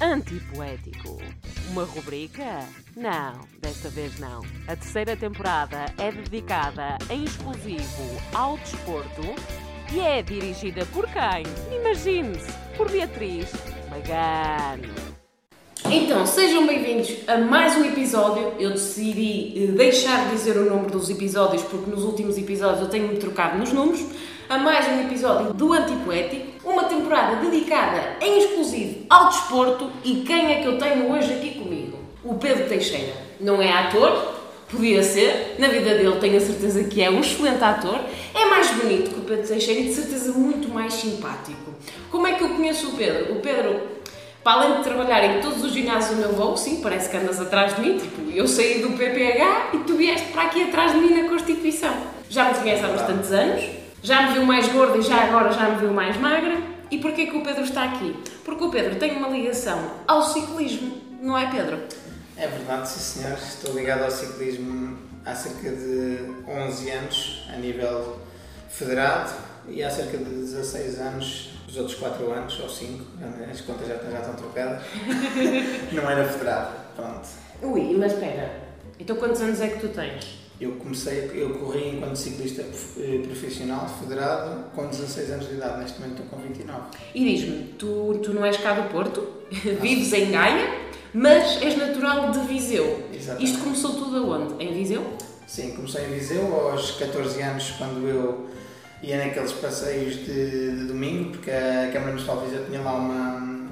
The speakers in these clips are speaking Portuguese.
Antipoético. Uma rubrica? Não, desta vez não. A terceira temporada é dedicada em exclusivo ao desporto e é dirigida por quem? Imagine-se, por Beatriz Magano. Então, sejam bem-vindos a mais um episódio. Eu decidi eh, deixar de dizer o número dos episódios porque nos últimos episódios eu tenho-me trocado nos números. A mais um episódio do Antipoético, uma temporada dedicada em exclusivo ao desporto. E quem é que eu tenho hoje aqui comigo? O Pedro Teixeira. Não é ator, podia ser, na vida dele tenho a certeza que é um excelente ator. É mais bonito que o Pedro Teixeira e de certeza muito mais simpático. Como é que eu conheço o Pedro? O Pedro para além de trabalhar em todos os ginásios onde eu vou, sim, parece que andas atrás de mim, tipo, eu saí do PPH e tu vieste para aqui atrás de mim na Constituição. Já me conhece há bastantes anos, já me viu mais gorda e já agora já me viu mais magra. E porquê que o Pedro está aqui? Porque o Pedro tem uma ligação ao ciclismo, não é Pedro? É verdade, sim senhor. Estou ligado ao ciclismo há cerca de 11 anos, a nível federado, e há cerca de 16 anos, os outros 4 anos, ou 5, as contas já, já estão trocadas, não era federado. Pronto. Ui, mas espera, então quantos anos é que tu tens? Eu comecei, eu corri enquanto ciclista eh, profissional federado com 16 anos de idade, neste momento estou com 29. E diz-me, tu, tu não és cá do Porto, vives em Gaia, mas és natural de Viseu. Exatamente. Isto começou tudo aonde? Em Viseu? Sim, comecei em Viseu aos 14 anos, quando eu ia naqueles passeios de, de domingo, porque a Câmara Municipal de Viseu tinha lá uma,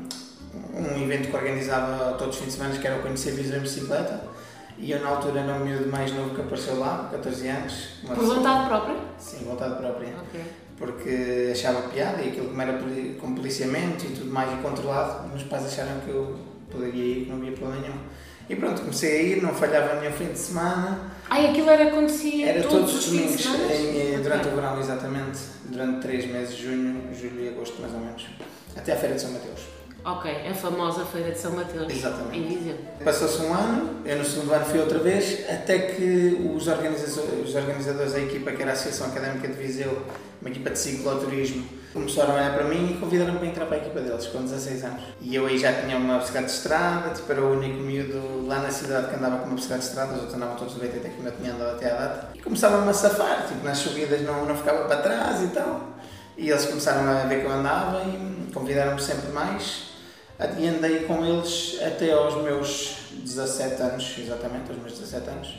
um evento que organizava todos os fins de semana, que era o Conhecer Viseu em Bicicleta. E eu, na altura, era um miúdo mais novo que apareceu lá, com 14 anos. Por vontade própria? Sim, vontade própria. Ok. Porque achava piada e aquilo como era com policiamento e tudo mais e controlado, meus pais acharam que eu poderia ir, que não havia problema nenhum. E pronto, comecei a ir, não falhava nenhum fim de semana, Ai, aquilo era acontecia era todos, todos os fins de domingos, semana? em- eh, durante Ok. o verão, exatamente, durante três meses, junho, julho e agosto, mais ou menos, até à Feira de São Mateus. Ok, a famosa Feira de São Mateus. Exatamente. Em Viseu. Passou-se um ano, eu no segundo ano fui outra vez, até que os organizadores, os organizadores da equipa, que era a Associação Académica de Viseu, uma equipa de cicloturismo, começaram a olhar para mim e convidaram-me para entrar para a equipa deles, com 16 anos. E eu aí já tinha uma bicicleta de estrada, tipo, era o único miúdo lá na cidade que andava com uma bicicleta de estrada, os outros andavam todos de BTT que ainda tinha andado até à data. E começavam-me a safar, tipo, nas subidas não, não ficava para trás e tal. E eles começaram a ver que eu andava e convidaram-me sempre mais. E andei com eles até aos meus 17 anos, exatamente, aos meus 17 anos.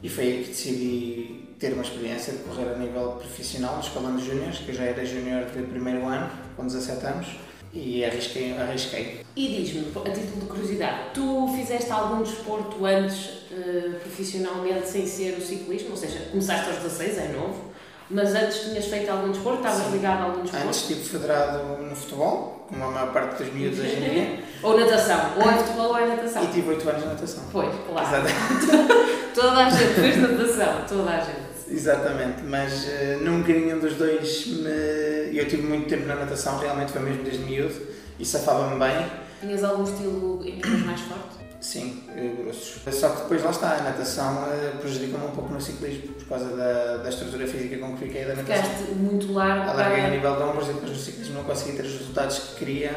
E foi aí que decidi ter uma experiência de correr a nível profissional no escalão júniores, que eu já era júnior de primeiro ano, com 17 anos, e arrisquei. arrisquei. E diz-me, a título de curiosidade, tu fizeste algum desporto antes, eh, profissionalmente, sem ser o ciclismo? Ou seja, começaste aos 16, é novo, mas antes tinhas feito algum desporto? Estavas ligado a algum desporto? Antes estive federado no futebol, como a maior parte dos miúdos hoje em dia, Ou natação? Ou é futebol ou é natação? e tive 8 anos de natação. Pois, claro. Exatamente. Toda a gente fez natação, toda a gente. Exatamente, mas eh, nunca nenhum dos dois me. Eu tive muito tempo na natação, realmente foi mesmo desde miúdo e safava-me bem. Tinhas algum estilo em mais forte? Sim, eh, grossos. Só que depois lá está, a natação eh, prejudica-me um pouco no ciclismo por causa da, da estrutura física com que fiquei da natação. Ficaste muito largo Alarguei para... nível de ombros e depois no ciclismo não consegui ter os resultados que queria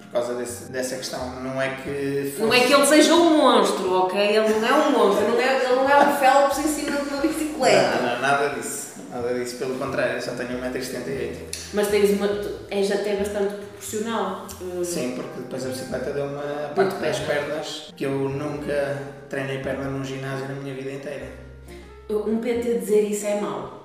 por causa desse, dessa questão. Não é que. Fosse... Não é que ele seja um monstro, ok? Ele não é um monstro, não é, ele não é um Phelps em cima de uma bicicleta. Não, não, nada disso. Nada disso, pelo contrário, eu só tenho 1,78m. Mas tens uma, és até bastante proporcional. Uh, Sim, porque depois a bicicleta deu uma parte das perna. pernas que eu nunca treinei perna num ginásio na minha vida inteira. Um PT dizer isso é mau.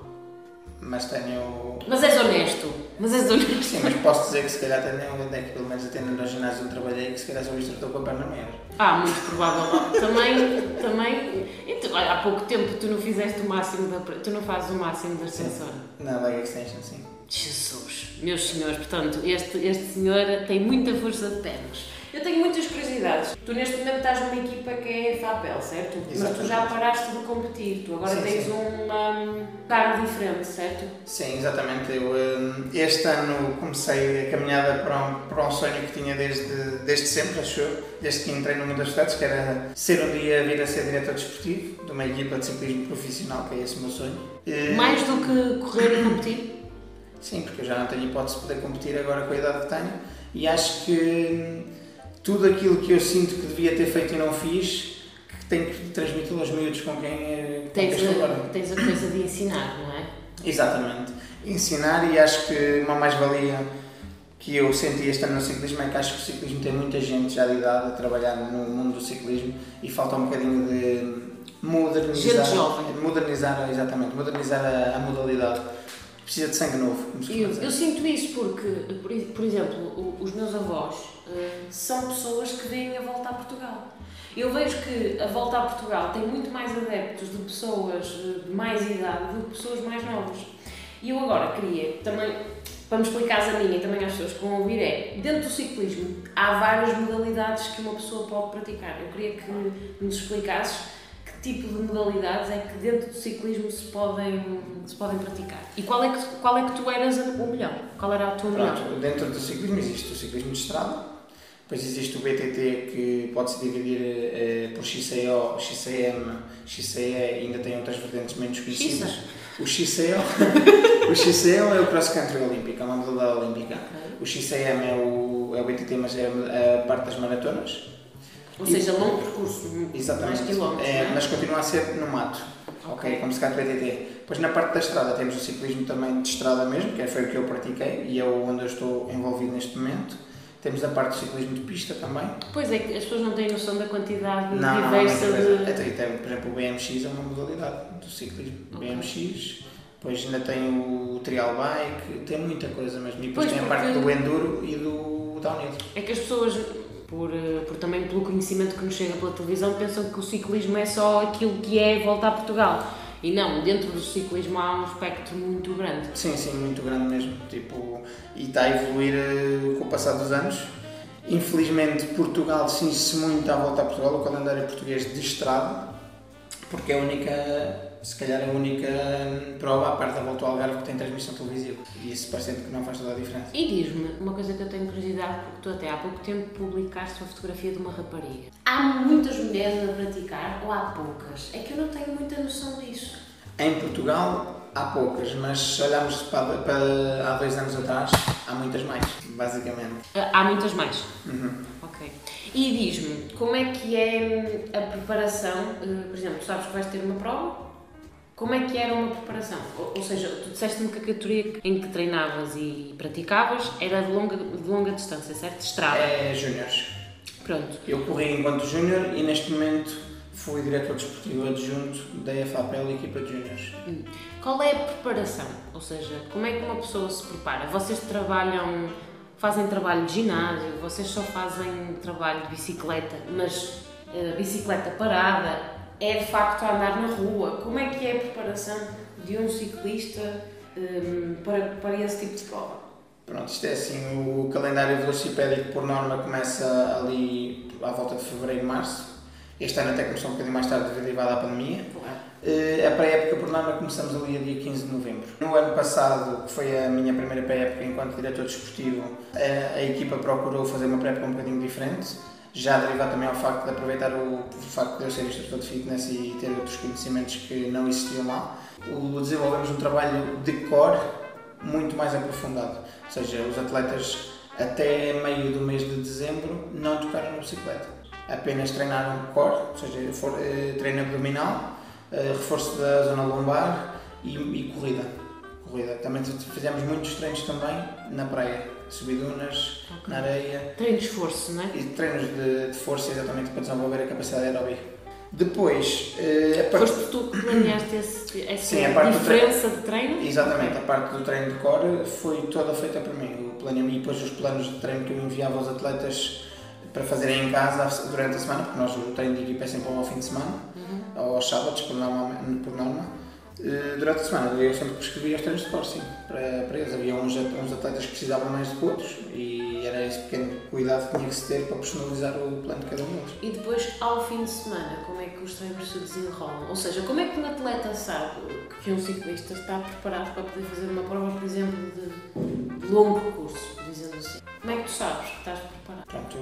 Mas tenho. Mas és honesto. Mas és honesto. Sim, mas posso dizer que se calhar tenho onde é que pelo menos até no ginásio onde trabalhei que se calhar sou instrutor com a perna maior. Ah, muito provável. Também, também. Então, há pouco tempo tu não fizeste o máximo da. Tu não fazes o máximo da ascensora. Na leg extension, sim. Jesus, meus senhores, portanto, este, este senhor tem muita força de pernas. Eu tenho muitas curiosidades. Tu neste momento estás numa equipa que é FAPEL, certo? Mas tu Exatamente. já paraste de competir, tu agora Sim, tens sim. um cargo diferente, certo? Sim, exatamente. Eu hum, este ano comecei a caminhada para um, para um sonho que tinha desde, desde sempre, acho eu, desde que entrei no mundo das cidades, que era ser um dia vir a ser diretor desportivo de uma equipa de ciclismo profissional, que é esse o meu sonho. Mais do que correr e competir? Sim, porque eu já não tenho hipótese de poder competir agora com a idade que tenho e acho que hum, tudo aquilo que eu sinto que devia ter feito e não fiz, que tenho que transmitir aos miúdos com quem, eh, com Tens quem estou a, tens a coisa de ensinar, não é? Exatamente. Ensinar e acho que uma mais-valia que eu senti este ano no ciclismo é que acho que o ciclismo tem muita gente já de idade a trabalhar no mundo do ciclismo e falta um bocadinho de modernizar. Gente jovem. Modernizar, exatamente, modernizar a, a modalidade. Precisa de sangue novo, Eu, eu sinto isso porque, por, por exemplo, os meus avós são pessoas que veem a volta a Portugal. Eu vejo que a volta a Portugal tem muito mais adeptos de pessoas eh, de mais idade do que pessoas mais novas. E eu agora queria também, para me explicares a mim e também às pessoas que vão ouvir, é dentro do ciclismo há várias modalidades que uma pessoa pode praticar. Eu queria que nos explicasses que tipo de modalidades é que dentro do ciclismo se podem, se podem praticar? E qual é, que, qual é que tu eras o melhor? Qual era a tua melhor? Dentro do ciclismo existe o ciclismo de estrada, depois existe o BTT que pode-se dividir eh, por XCO, XCM, XCE e ainda tem outras vertentes menos conhecidas. O XCO, o XCO é o cross country olímpico, é uma modalidade olímpica. O XCM é o, é o BTT, mas é a parte das maratonas. Ou seja, longo percurso, Exatamente. mais quilómetros, É, é? mas continua a ser no mato. Ok, como se calhar do BTT. Depois na parte da estrada temos o ciclismo também de estrada mesmo, que foi o que eu pratiquei e é onde eu estou envolvido neste momento. Temos a parte do ciclismo de pista também. Pois é, que as pessoas não têm noção da quantidade Não, não, não, diversa não, de... Até, até, por exemplo, o BMX é uma modalidade do ciclismo. Ok. BMX, depois ainda tem o trial bike, tem muita coisa mesmo. E depois Pois, tem a parte do enduro e do downhill. É que as pessoas, por, eh, por também pelo conhecimento que nos chega pela televisão, pensam que o ciclismo é só aquilo que é voltar a Portugal. E não, dentro do ciclismo há um espectro muito grande. Sim, sim, muito grande mesmo. Tipo, e está a evoluir eh, com o passar dos anos. Infelizmente, Portugal cinge-se muito à volta a Portugal, o calendário português de estrada, porque é a única, se calhar, a única prova, à parte da volta ao Algarve, que tem transmissão televisiva. E isso parece que não faz toda a diferença. E diz-me uma coisa que eu tenho curiosidade, porque tu até há pouco tempo publicaste uma fotografia de uma rapariga. Há muitas mulheres a praticar ou há poucas? É que eu não tenho muita noção disso. Em Portugal há poucas, mas se olharmos para, para há dois anos atrás, há muitas mais, basicamente. Ah, Há muitas mais. Uhum. Ok. E diz-me, como é que é hum, a preparação? eh, Por exemplo, tu sabes que vais ter uma prova? Como é que era uma preparação? Ou, ou seja, tu disseste-me que a categoria em que treinavas e praticavas era de longa, de longa distância, certo? De estrada. É júniores. Pronto. Eu corri enquanto júnior e neste momento fui diretor desportivo adjunto da FAPL equipa de júniores. Qual é a preparação? Ou seja, como é que uma pessoa se prepara? Vocês trabalham, fazem trabalho de ginásio, vocês só fazem trabalho de bicicleta, mas eh, bicicleta parada, é de facto a andar na rua. Como é que é a preparação de um ciclista eh, para, para esse tipo de prova? Pronto, isto é assim, o calendário velocipédico por norma começa ali à volta de fevereiro, março. Este ano até começou um bocadinho mais tarde derivado à pandemia. Eh, A pré-época por norma começamos ali a dia 15 de novembro. No ano passado, que foi a minha primeira pré-época enquanto diretor desportivo, a, a equipa procurou fazer uma pré-época um bocadinho diferente, já derivado também ao facto de aproveitar o, o facto de eu ser instrutor de fitness e ter outros conhecimentos que não existiam lá. O, desenvolvemos um trabalho de core muito mais aprofundado, ou seja, os atletas até meio do mês de dezembro não tocaram na bicicleta, apenas treinaram core, ou seja, for, eh, treino abdominal, eh, reforço da zona lombar e, e corrida. corrida. Também fizemos muitos treinos também na praia, subidunas, na areia Treino de esforço, não é? e treinos de, de força exatamente para desenvolver a capacidade aeróbica. Depois, eh, a par- Foste tu que planeaste esse, essa Sim, parte diferença de treino? Exatamente, a parte do treino de core foi toda feita por mim. O planeamento e depois os planos de treino que eu enviava aos atletas para fazerem em casa durante a semana, porque nós o treino de equipa é sempre ao fim de semana, ou aos sábados, por norma. Por norma. Eh, Durante a semana eu sempre prescrevia os treinos de core, sim, para, para eles. Havia uns, uns atletas que precisavam mais do que outros e era esse pequeno cuidado que tinha que se ter para personalizar o plano de cada um deles. E depois, ao fim de semana, como é que os treinos se desenrolam? Ou seja, como é que um atleta sabe que um ciclista está preparado para poder fazer uma prova, por exemplo, de longo percurso, dizendo assim? Como é que tu sabes que estás preparado? Pronto,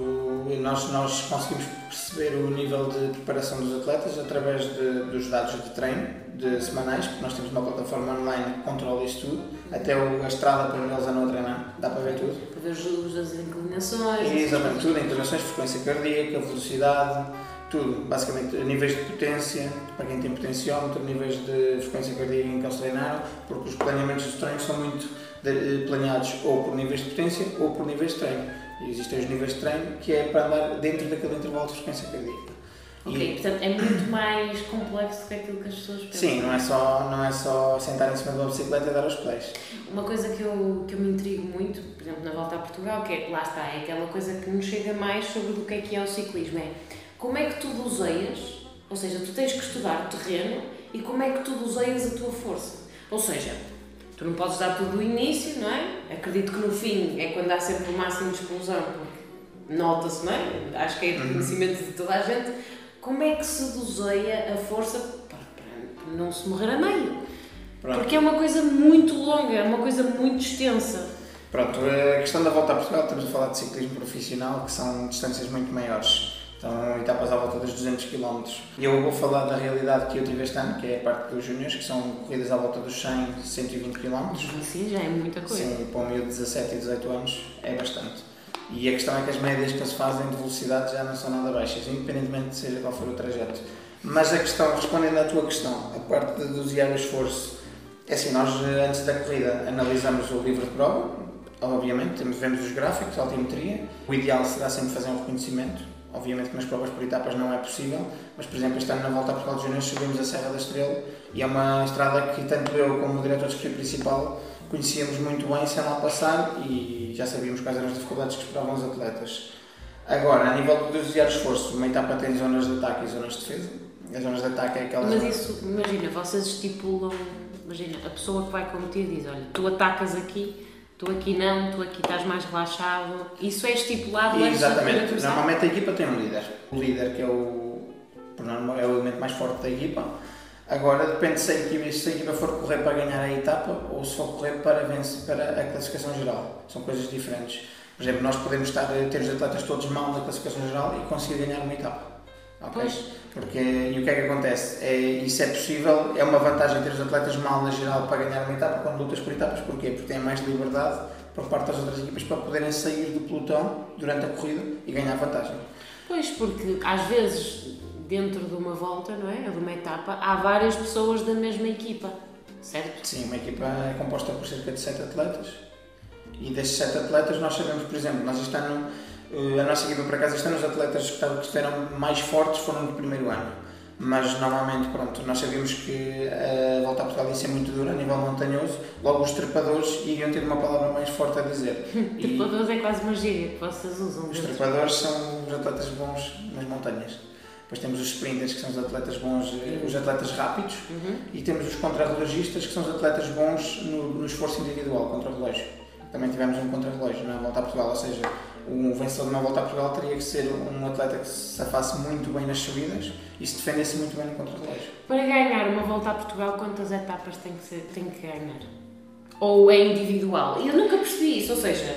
nós, nós conseguimos perceber o nível de preparação dos atletas através de- dos dados de treino de semanais, porque nós temos uma plataforma online que controla isto tudo. Até o, a estrada para eles andam a treinar, dá para ver tudo. Para ver os, as inclinações. Exatamente, tudo, inclinações, frequência cardíaca, velocidade, tudo. Basicamente, níveis de potência, para quem tem potenciómetro, níveis de frequência cardíaca em que eles treinaram, porque os planeamentos de treino são muito de, planeados ou por níveis de potência ou por níveis de treino. E existem os níveis de treino que é para andar dentro daquele intervalo de frequência cardíaca. Ok, e, portanto é muito mais complexo do que aquilo que as pessoas pensam. Sim, não é só, não é só sentar em cima de uma bicicleta e dar os pés. Uma coisa que eu, que eu me intrigo muito, por exemplo, na volta a Portugal, que é, lá está, é aquela coisa que nos chega mais sobre o que é que é o ciclismo, é como é que tu doseias, ou seja, tu tens que estudar o terreno e como é que tu doseias a tua força. Ou seja, tu não podes dar tudo do início, não é? Acredito que no fim é quando há sempre o máximo de explosão, porque nota-se, não é? Acho que é de conhecimento de toda a gente como é que se doseia a força para, para não se morrer a meio? Pronto. Porque é uma coisa muito longa, é uma coisa muito extensa. Pronto, a questão da volta a Portugal, estamos a falar de ciclismo profissional, que são distâncias muito maiores. Então, etapas à volta dos 200 km. E eu vou falar da realidade que eu tive este ano, que é a parte dos júniores, que são corridas à volta dos 100, 120 km. Sim, já é muita coisa. Sim, para um miúdo de 17 e 18 anos é bastante. E a questão é que as médias que se fazem de velocidade já não são nada baixas, independentemente de seja qual for o trajeto. Mas a questão, respondendo à tua questão, a parte de dosear o esforço, é assim, nós antes da corrida analisamos o livro de prova, obviamente, vemos os gráficos, a altimetria. O ideal será sempre fazer um reconhecimento. Obviamente que nas provas por etapas não é possível, mas por exemplo, este ano na volta a Portugal de Júnior subimos a Serra da Estrela e é uma estrada que tanto eu como o diretor de principal conhecíamos muito bem sem lá passar e já sabíamos quais eram as dificuldades que esperavam os atletas. Agora, a nível de dosear esforço, uma etapa tem zonas de ataque e zonas de defesa. As zonas de ataque é aquelas. Mas isso, imagina, vocês estipulam, imagina, a pessoa que vai competir diz: olha, tu atacas aqui, tu aqui não, tu aqui estás mais relaxado. Isso é estipulado antes Exatamente. Normalmente a equipa tem um líder. O líder, que é o, é o elemento mais forte da equipa Agora depende se a, equipa, se a equipa for correr para ganhar a etapa ou se for correr para, vencer, para a classificação geral. São coisas diferentes. Por exemplo, nós podemos estar, ter os atletas todos mal na classificação geral e conseguir ganhar uma etapa. Okay? Pois. Porque, e o que é que acontece? É, isso é possível, é uma vantagem ter os atletas mal na geral para ganhar uma etapa quando lutas por etapas. Porquê? Porque têm mais liberdade por parte das outras equipas para poderem sair do pelotão durante a corrida e ganhar vantagem. Pois, porque às vezes dentro de uma volta, não é? De uma etapa, há várias pessoas da mesma equipa, certo? Sim, uma equipa é composta por cerca de 7 atletas. E destes 7 atletas, nós sabemos, por exemplo, nós este ano, eh, a nossa equipa, por acaso, este ano, os atletas que estiveram mais fortes foram do primeiro ano. Mas normalmente, pronto, nós sabíamos que a volta a Portugal ia ser muito dura a nível montanhoso, logo os trepadores iriam ter uma palavra mais forte a dizer. trepadores é quase uma gíria que vocês usam. Os trepadores são os atletas bons nas montanhas. Depois temos os sprinters, que são os atletas bons, eh, os atletas rápidos, uhum. e temos os contrarrelogistas, que são os atletas bons no, no esforço individual, contra-relógio. Também tivemos um contra-relógio na Volta a Portugal, ou seja, o vencedor de uma Volta a Portugal teria que ser um atleta que se afasse muito bem nas subidas e se defendesse muito bem no contra-relógio. Para ganhar uma Volta a Portugal, quantas etapas tem que, ser, tem que ganhar? Ou é individual? Eu nunca percebi isso, ou seja,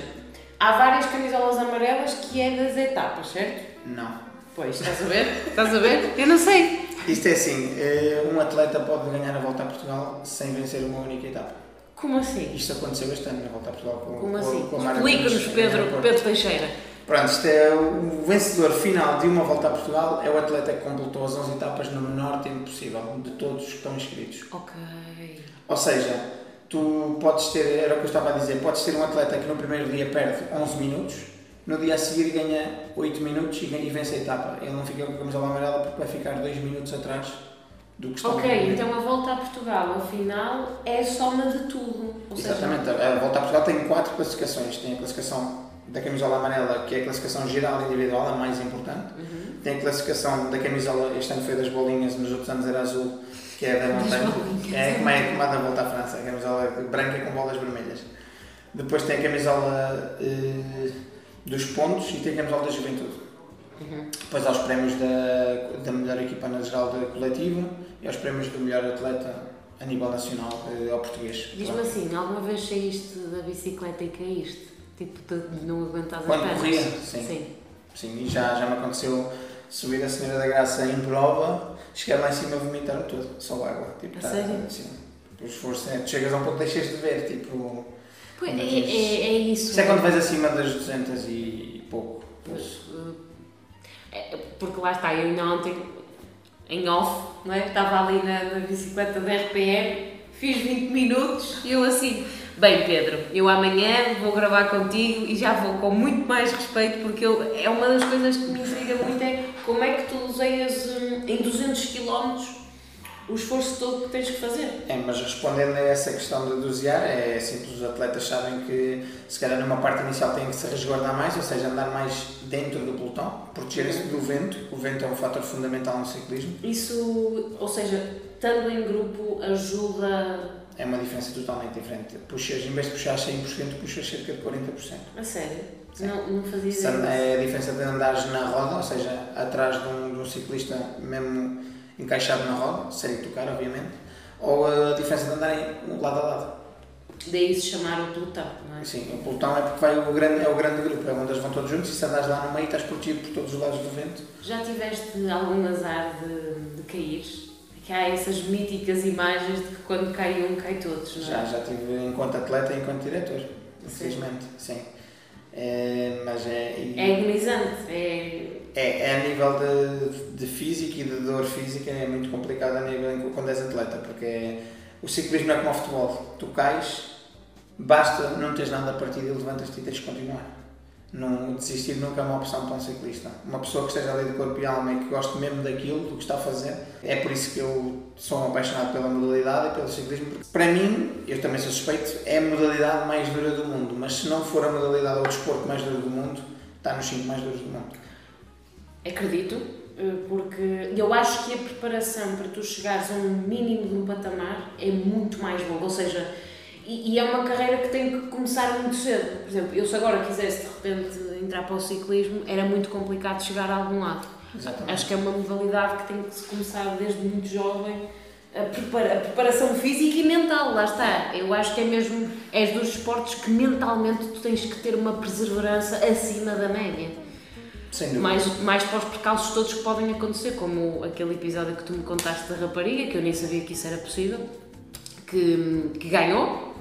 há várias camisolas amarelas que é das etapas, certo? Não. Pois, estás a ver? Estás a ver? Eu não sei. Isto é assim, eh, um atleta pode ganhar a Volta a Portugal sem vencer uma única etapa. Como assim? Isto aconteceu este ano na Volta a Portugal com, Como assim? Explica-nos, Pedro, Pedro Teixeira. Pronto, isto é o vencedor final de uma Volta a Portugal é o atleta que completou as 11 etapas no menor tempo possível, de todos que estão inscritos. Ok. Ou seja, tu podes ter, era o que eu estava a dizer, podes ter um atleta que no primeiro dia perde 11 minutos, no dia a seguir ganha 8 minutos e, e vence a etapa. Ele não fica com a camisola amarela porque vai ficar 2 minutos atrás do que está Ok, então a volta a Portugal, afinal, é soma de tudo. Ou Exatamente, seja... a volta a Portugal tem 4 classificações. Tem a classificação da camisola amarela, que é a classificação geral individual, a mais importante. Uhum. Tem a classificação da camisola, este ano foi das bolinhas, nos outros anos era azul, que é da montanha. É como é como a da volta à França, a camisola branca com bolas vermelhas. Depois tem a camisola. Uh, dos pontos e tem camisola da juventude. Uhum. Depois há os prémios da, da melhor equipa na geral da coletiva e aos prémios do melhor atleta a nível nacional eh, ao português. Diz-me assim, alguma vez saíste da bicicleta e caíste? Tipo, de não aguentas Quando a pernas? corria, sim. sim. Sim, e já, já me aconteceu subir a Senhora da Graça em prova, chegar lá em cima e vomitar todo, só água. Tipo, A tá, sério? Assim, o esforço é, tu chegas a um ponto que deixas de ver, tipo. Pois, é, é, é isso. Isso é quando vais acima das 200 e pouco. Mas, uh, é, porque lá está, eu ainda ontem, em off, não é? estava ali na, na bicicleta da RPM, fiz 20 minutos e eu assim, bem Pedro, eu amanhã vou gravar contigo e já vou com muito mais respeito porque eu, é uma das coisas que me intriga muito é como é que tu useias hum, em 200 km o esforço todo que tens que fazer. É, mas respondendo a essa questão de dosear, é simples, os atletas sabem que se calhar numa parte inicial têm que se resguardar mais, ou seja, andar mais dentro do pelotão, protegerem-se do vento, o vento é um fator fundamental no ciclismo, Isso, ou seja, estando em grupo ajuda é uma diferença totalmente diferente. Puxas, em vez de puxar 100%, puxas cerca de 40%. a sério. Sim. Não, não fazia disso. É a diferença de andares na roda, ou seja, atrás de um, de um ciclista mesmo encaixado na roda, sem tocar, obviamente, ou a diferença de andarem lado a lado. Daí se chamar o pelotão, não é? Sim, o pelotão é porque vai o grande, é o grande grupo, é onde eles vão todos juntos e se andares lá no meio estás protegido por todos os lados do vento. Já tiveste algum azar de, de cair? Que há essas míticas imagens de que quando cai um, cai todos, não Já, é? já tive enquanto atleta e enquanto diretor, infelizmente, sim. É, mas é, É agonizante, é... é, é a nível de, de físico e de dor física é muito complicado a nível quando és atleta, porque é- o ciclismo é como o futebol. Tu cais, basta não teres nada a partir e levantas-te e tens de continuar. Não, desistir nunca é uma opção para um ciclista. Uma pessoa que esteja ali de corpo e alma e que goste mesmo daquilo, do que está a fazer, é por isso que eu sou apaixonado pela modalidade e pelo ciclismo. Porque para mim, eu também sou suspeito, é a modalidade mais dura do mundo, mas se não for a modalidade ou o desporto mais duro do mundo, está nos 5 mais duros do mundo. Acredito, eh, porque eu acho que a preparação para tu chegares a um mínimo de um patamar é muito mais longa, ou seja, e, e é uma carreira que tem que começar muito cedo. Por exemplo, eu se agora quisesse de repente entrar para o ciclismo, era muito complicado chegar a algum lado. Exatamente. Acho que é uma modalidade que tem que se começar desde muito jovem a, prepara- a preparação física e mental, lá está. Eu acho que é mesmo, és dos esportes que mentalmente tu tens que ter uma perseverança acima da média. Mais, mais para os percalços todos que podem acontecer, como aquele episódio que tu me contaste da rapariga, que eu nem sabia que isso era possível, que, que ganhou,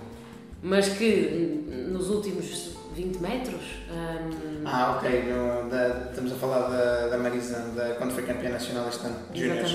mas que nos últimos 20 metros. hum, Ah, ok. no- da- estamos a falar da, da Marisa, da, quando foi campeã nacional este ano, Juniors.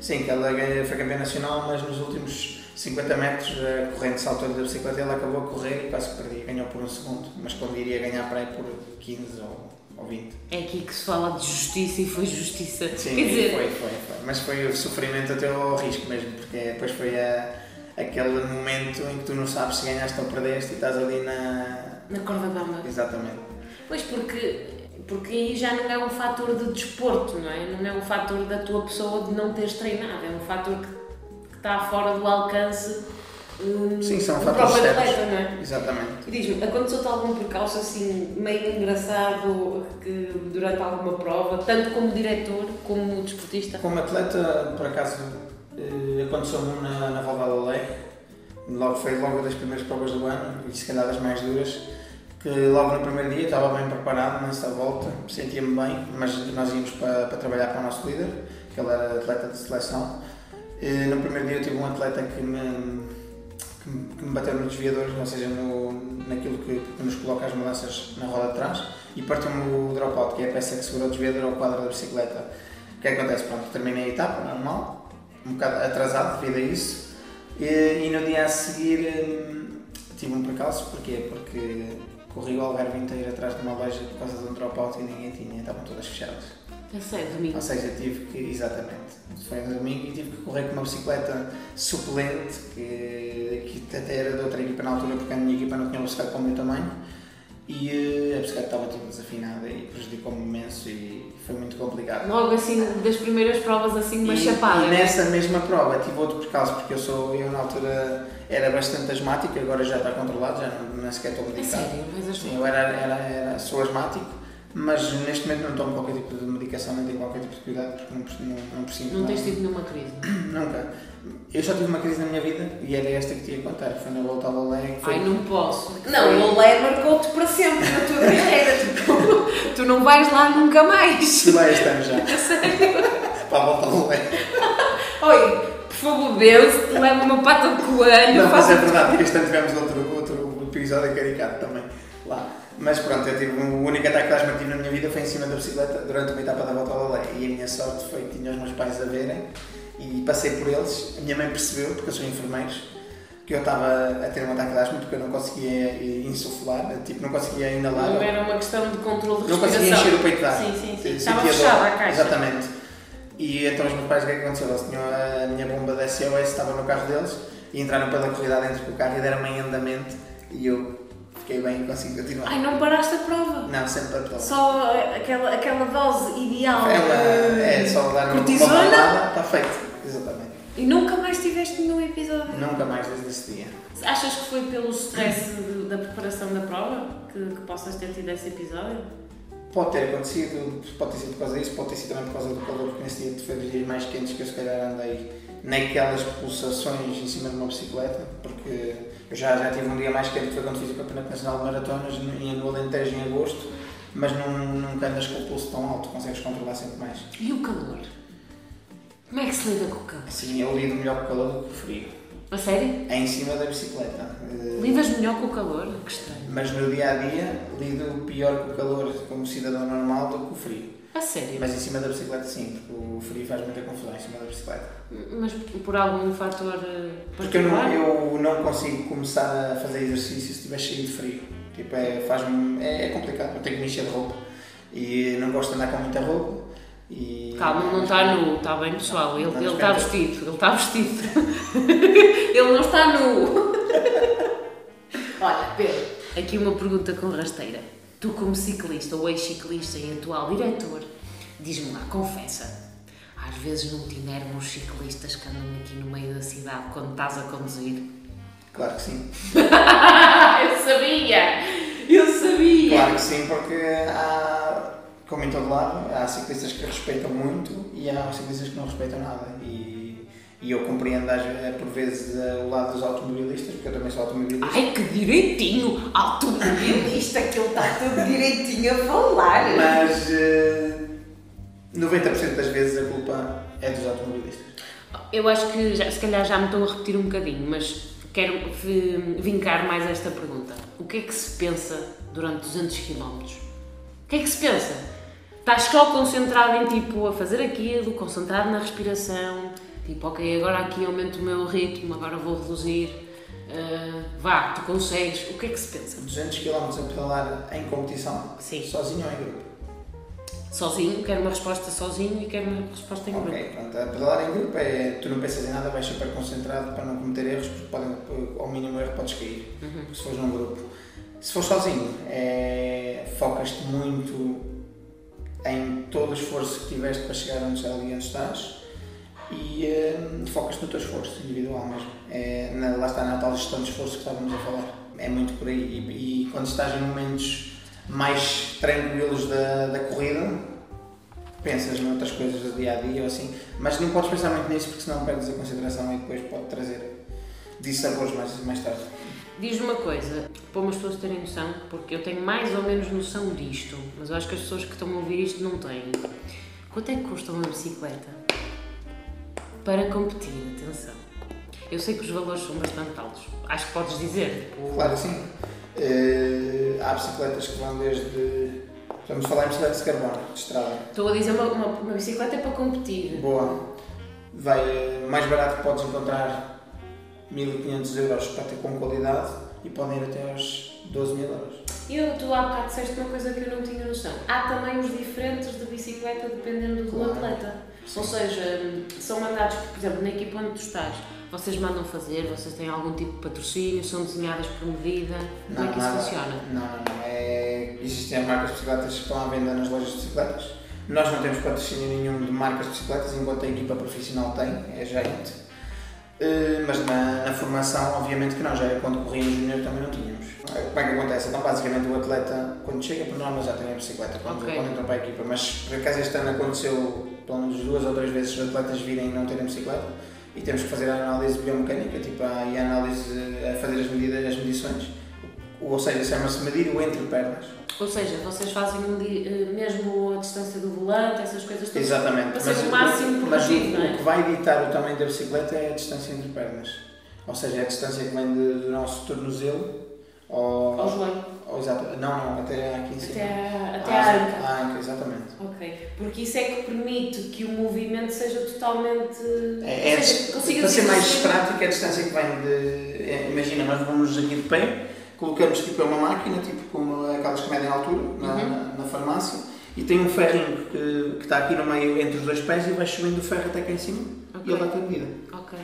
Sim, que ela foi campeã nacional, mas nos últimos 50 metros a corrente saltou-lhe da bicicleta ela acabou a correr e quase que perdia. Ganhou por um segundo, mas quando iria ganhar para aí por 15 ou, ou 20. É aqui que se fala de justiça e foi justiça. Sim, Quer dizer, foi, foi, foi. Mas foi o sofrimento até ao risco mesmo, porque depois foi a, aquele momento em que tu não sabes se ganhaste ou perdeste e estás ali na. na corda bamba. Exatamente. Pois porque, porque aí já não é um fator de desporto, não é? Não é um fator da tua pessoa de não teres treinado, é um fator que, que está fora do alcance hum, Sim, são do fatores próprio externos. atleta, não é? Exatamente. E diz-me, aconteceu-te algum percalço assim meio engraçado que durante alguma prova, tanto como diretor como desportista? Como atleta, por acaso, eh, aconteceu-me um na, na Volta do Lei, logo, foi logo das primeiras provas do ano, e se calhar das mais duras, que logo no primeiro dia estava bem preparado nessa volta, sentia-me bem, mas nós íamos para, para trabalhar para o nosso líder, que ele era atleta de seleção. Eh, No primeiro dia eu tive um atleta que me, que me, bateu nos desviadores, ou seja, no, naquilo que, nos coloca as mudanças na roda de trás, e partiu-me o dropout, que é a peça que segura o desviador ao quadro da bicicleta. O que é acontece? Pronto, terminei a etapa, normal, um bocado atrasado devido a isso, e, e no dia a seguir hum, tive um percalço, porquê? Porque corri o Algarve inteiro atrás de uma loja por causa de um dropout e ninguém tinha, estavam todas fechadas. É sério, domingo. Ou seja, tive que, exatamente, foi no domingo e tive que correr com uma bicicleta suplente, que, que até era de outra equipa na altura, porque a minha equipa não tinha uma bicicleta para o meu tamanho, e eh, a bicicleta estava toda desafinada e prejudicou-me imenso e foi muito complicado. Logo assim, das primeiras provas assim, uma E, chapada. e nessa mesma prova tive outro percalço, porque eu sou, eu na altura era bastante asmático, agora já está controlado, já não, nem sequer estou É medicado. sério, mas as Sim, eu era, era, era, sou asmático, mas neste momento não tomo qualquer tipo de medicação, nem tenho qualquer tipo de cuidado, porque não, preciso- não, não preciso. Não tens tido nenhuma crise? Nunca. Eu só tive uma crise na minha vida e era esta que te ia contar. Foi na volta ao Lolé. que Foi... Ai, não posso. Não, o Olé marcou-te para sempre na tua carreira. Tu, tu não vais lá nunca mais. Vai este ano já. Sério? Para a volta ao Lolé. Oi, por favor, Deus, leva uma pata de coelho. Não, mas faz- é verdade, porque este ano tivemos outro, outro episódio caricato também lá. Mas pronto, eu tive, o único ataque de asma que tive na minha vida foi em cima da bicicleta durante uma etapa da volta ao Lolé. E a minha sorte foi que tinha os meus pais a verem e passei por eles. A minha mãe percebeu, porque eu sou enfermeiro, que eu estava a ter um ataque de asma porque eu não conseguia insuflar, tipo, não conseguia inalar. Não era uma questão de controle de Não conseguia respiração. encher o peito de ar. Sim, sim, sim. Estava fechada a caixa. Exatamente. E então os meus pais, o que é que aconteceu? Eles tinham a minha bomba da SOS, estava no carro deles e entraram pela corrida dentro do carro e deram-me em andamento e eu fiquei bem e consegui continuar. Ai, não paraste a prova. Não, sempre para todos. Só aquela, aquela dose ideal. Uma, eh, é só dar uma cortisona? palmada, está feito. Exatamente. E nunca mais tiveste nenhum episódio. Nunca mais desde esse dia. Achas que foi pelo stress da preparação da prova que, que possas ter tido esse episódio? Pode ter acontecido, pode ter sido por causa disso, pode ter sido também por causa do calor, porque nesse dia foi dos dias mais quentes que eu se calhar andei naquelas pulsações em cima de uma bicicleta, porque eu já, já tive um dia mais quente que foi quando fiz o Campeonato Nacional de Maratonas em no Alentejo em agosto, mas não, nunca andas com o pulso tão alto, consegues controlar sempre mais. E o calor? Como é que se lida com o calor? Assim, eu lido melhor com o calor do que com o frio. A sério? É em cima da bicicleta. Eh, Lidas melhor com o calor? Que estranho. Mas no dia a dia lido pior com o calor como cidadão normal do que com o frio. A sério? Mas em cima da bicicleta sim, porque o frio faz muita confusão em cima da bicicleta. Mas por algum fator eh, Porque eu não, particular? eu não consigo começar a fazer exercício se estiver cheio de frio. Tipo, é, faz é, é complicado, eu tenho que me encher de roupa. E não gosto de andar com muita roupa. E... Calma, não está nu, está bem pessoal, ele Não ele está vestido, ele está vestido. ele não está nu. Olha, Pedro, aqui uma pergunta com rasteira. Tu como ciclista ou ex-ciclista e atual diretor, diz-me lá, confessa, às vezes não te enervam os ciclistas que andam aqui no meio da cidade quando estás a conduzir? Claro que sim. eu sabia! Eu sabia! Claro que sim, porque há, como em todo lado, há ciclistas que respeitam muito e há ciclistas que não respeitam nada. E, e eu compreendo às por vezes eh, o lado dos automobilistas, porque eu também sou automobilista. Ai, que direitinho! Automobilista, que ele está tudo direitinho a falar! Mas eh, 90% das vezes a culpa é dos automobilistas. Eu acho que já- se calhar já me estou a repetir um bocadinho, mas quero vi- vincar mais esta pergunta. O que é que se pensa durante 200 km? O que é que se pensa? Estás só concentrado em tipo a fazer aquilo, concentrado na respiração, tipo, ok, agora aqui aumento o meu ritmo, agora vou reduzir. ah, vá, tu consegues. O que é que se pensa? 200 km a pedalar em competição, Sim. sozinho ou em grupo? Sozinho, quero uma resposta sozinho e quero uma resposta em grupo. Ok, pronto. A pedalar em grupo é tu não pensas em nada, vais super concentrado para não cometer erros, porque podem, ao mínimo erro podes cair, Uhum. se fores num grupo. Se fores sozinho, é, focas-te muito em todo o esforço que tiveste para chegar onde ali onde estás e eh, focas-te no teu esforço individual mesmo. É, na, lá está na tal gestão de esforço que estávamos a falar. É muito por aí. E, e quando estás em momentos mais tranquilos da, da corrida, pensas noutras coisas do dia a dia ou assim, mas não podes pensar muito nisso porque senão perdes a consideração e depois pode trazer dissabores mais, mais tarde. Diz-me uma coisa, para umas pessoas terem noção, porque eu tenho mais ou menos noção disto, mas eu acho que as pessoas que estão a ouvir isto não têm. Quanto é que custa uma bicicleta? Para competir, atenção. Eu sei que os valores são bastante altos. Acho que podes dizer. tipo, Claro sim. Eh, há bicicletas que vão desde. Vamos falar em bicicletas de carbono, de estrada. Estou a dizer uma, uma, uma bicicleta é para competir. Boa. Vai mais barato que podes encontrar 1500 euros para ter com qualidade e podem ir até aos 12 mil euros. Eu, tu há bocado disseste uma coisa que eu não tinha noção. Há também os diferentes de bicicleta dependendo do Claro. atleta. Ou seja, são mandados, por exemplo, na equipa onde tu estás, vocês mandam fazer, vocês têm algum tipo de patrocínio, são desenhadas por medida. Como é que isso nada. funciona? Não, não, não. É, existem as marcas de bicicletas que estão à venda nas lojas de bicicletas. Nós não temos patrocínio nenhum de marcas de bicicletas, enquanto a equipa profissional tem, é Giant. Uh, mas na, na, formação, obviamente que não, já quando em júnior também não tínhamos. Como é que acontece? Então, basicamente, o atleta, quando chega, por norma, já tem a bicicleta quando, okay. quando entra para a equipa. Mas, por acaso, este ano aconteceu, pelo menos duas ou três vezes, os atletas virem não terem bicicleta e temos que fazer a análise biomecânica, tipo, a, e a análise, a fazer as medidas, as medições. Ou seja, chama-se medir o entre pernas. Ou seja, vocês fazem eh, mesmo a distância do volante, essas coisas todas. Exatamente. Para ser o máximo produtivo, mas o, o que vai editar o tamanho da bicicleta é a distância entre pernas. Ou seja, é a distância que vem de, do nosso tornozelo ao, ao joelho. Ao, exato, não, não, até aqui em cima. Até, até ah, a anca. A anca, exatamente. Ok, porque isso é que permite que o movimento seja totalmente. É, é seja, para ser mais assim. prático, é a distância que vem de. É, imagina, nós vamos aqui de pé colocamos tipo, é uma máquina, tipo como aquelas que medem a altura, na, uhum. na farmácia, e tem um ferrinho que, que está aqui no meio entre os dois pés e vai subindo o ferro até cá em cima okay. e ele dá-te a medida. Ok.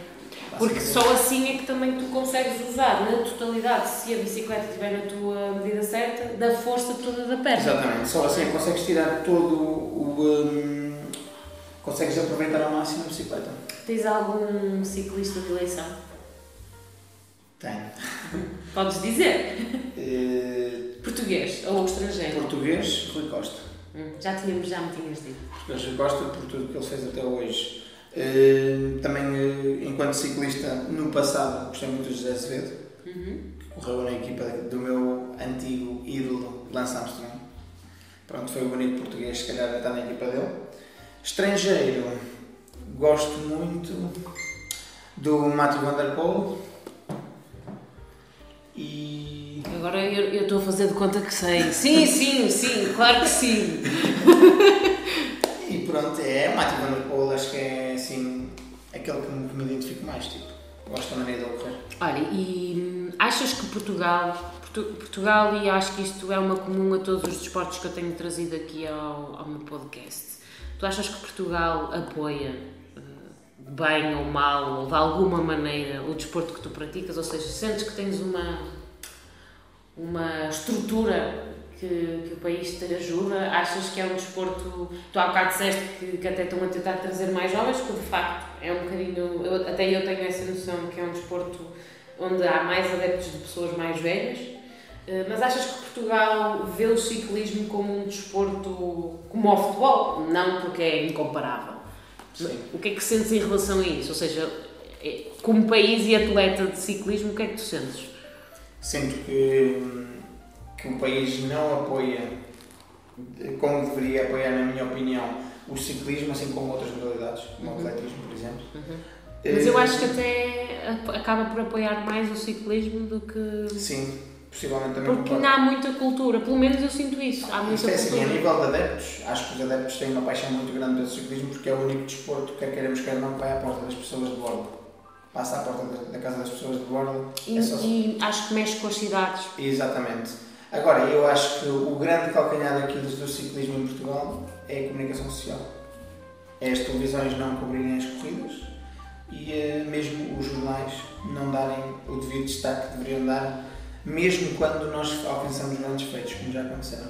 Porque só assim é que também tu consegues usar na totalidade, se a bicicleta estiver na tua medida certa, da força toda da perna. Exatamente, só assim é consegues tirar todo o. Um, consegues aproveitar ao máximo a bicicleta. Tens algum ciclista de eleição? Tenho. Podes dizer? Uh, português ou estrangeiro? Português, Rui Costa. Hum, já, tínhamos, já me tinhas dito. Rui Costa, por tudo que ele fez até hoje. Uh, também, uh, enquanto ciclista, no passado, gostei muito de José Azevedo, uhum. que correu na equipa do meu antigo ídolo, Lance Armstrong. Pronto, foi o bonito português, se calhar, está na equipa dele. Estrangeiro, gosto muito do Matthew Van Der Poel e. Agora eu estou a fazer de conta que sei. Sim, sim, sim, claro que sim. pronto, é o Matthew Van Der Poel, acho que é assim aquele que me, me identifico mais, tipo. Gosto da maneira dele correr. Olha, e hum, achas que Portugal, Portugal, e acho que isto é uma comum a todos os desportos que eu tenho trazido aqui ao, ao meu podcast, tu achas que Portugal apoia bem ou mal, ou de alguma maneira, o desporto que tu praticas, ou seja, sentes que tens uma, uma estrutura que, que o país te ajuda, achas que é um desporto, tu há bocado disseste que, que até estão a tentar trazer mais jovens, que de facto é um bocadinho, eu, até eu tenho essa noção que é um desporto onde há mais adeptos de pessoas mais velhas, eh, mas achas que Portugal vê o ciclismo como um desporto como o futebol? Não porque é incomparável Sim. O que é que sentes em relação a isso? Ou seja, é, como país e atleta de ciclismo, o que é que tu sentes? Sinto que, que o país não apoia, como deveria apoiar, na minha opinião, o ciclismo, assim como outras modalidades, como uhum. o atletismo, por exemplo. Uhum. Mas eu acho que até acaba por apoiar mais o ciclismo do que. Sim, possivelmente também. Porque não há muita cultura, pelo menos eu sinto isso. Há muita Isto é assim, a nível de adeptos, acho que os adeptos têm uma paixão muito grande pelo ciclismo porque é o único desporto, quer queremos, quer não, que vai à porta das pessoas de bordo. Passa à porta da casa das pessoas de bordo. E, é só... e acho que mexe com as cidades. Exatamente. Agora, eu acho que o grande calcanhar aqui do ciclismo em Portugal é a comunicação social. É as televisões não cobrirem as corridas e é mesmo os jornais não darem o devido destaque que deveriam dar mesmo quando nós alcançamos grandes feitos, como já aconteceram.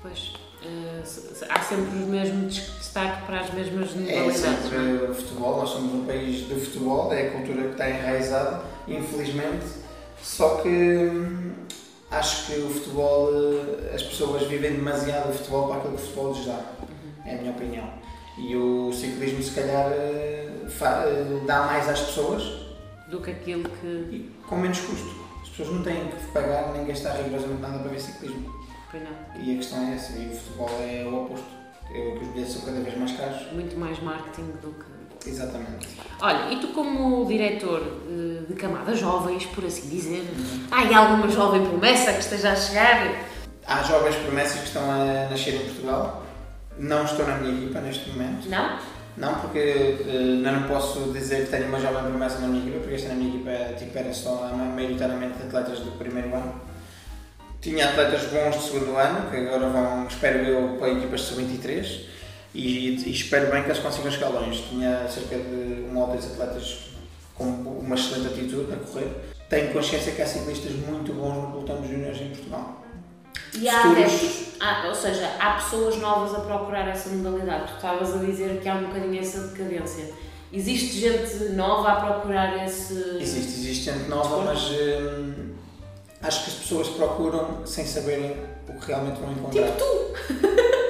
Pois, uh, há sempre o mesmo destaque para as mesmas modalidades. É sempre o futebol, nós somos um país de futebol, é a cultura que está enraizada, infelizmente, só que hum, acho que o futebol, eh, as pessoas vivem demasiado o futebol para aquilo que o futebol lhes dá, uhum. é a minha opinião. E o ciclismo, se calhar, eh, dá mais às pessoas do que aquilo que. E com menos custo pessoas não têm que pagar nem gastar rigorosamente nada para ver ciclismo. Pois não. E a questão é essa, e o futebol é o oposto. É que os bilhetes são cada vez mais caros. Muito mais marketing do que. Exatamente. Olha, e tu como diretor eh, de camadas jovens, por assim dizer, há alguma jovem promessa que esteja a chegar? Há jovens promessas que estão a nascer em Portugal. Não estou na minha equipa neste momento. Não? Não, porque uh, não posso dizer que tenho uma jovem promessa na minha equipa, porque esta na minha equipa tipo, era só maioritariamente atletas do primeiro ano. Tinha atletas bons do segundo ano, que agora vão, espero eu, para equipas de sub-23 e, e, espero bem que eles consigam chegar longe. Tinha cerca de um ou dois atletas com uma excelente atitude a correr. Tenho consciência que há ciclistas muito bons no pelotão de júniores em Portugal e há há, ou seja, há pessoas novas a procurar essa modalidade. Tu estavas a dizer que há um bocadinho essa decadência. Existe gente nova a procurar esse. Existe, existe gente nova, mas hum, acho que as pessoas procuram sem saberem o que realmente vão encontrar. Tipo tu!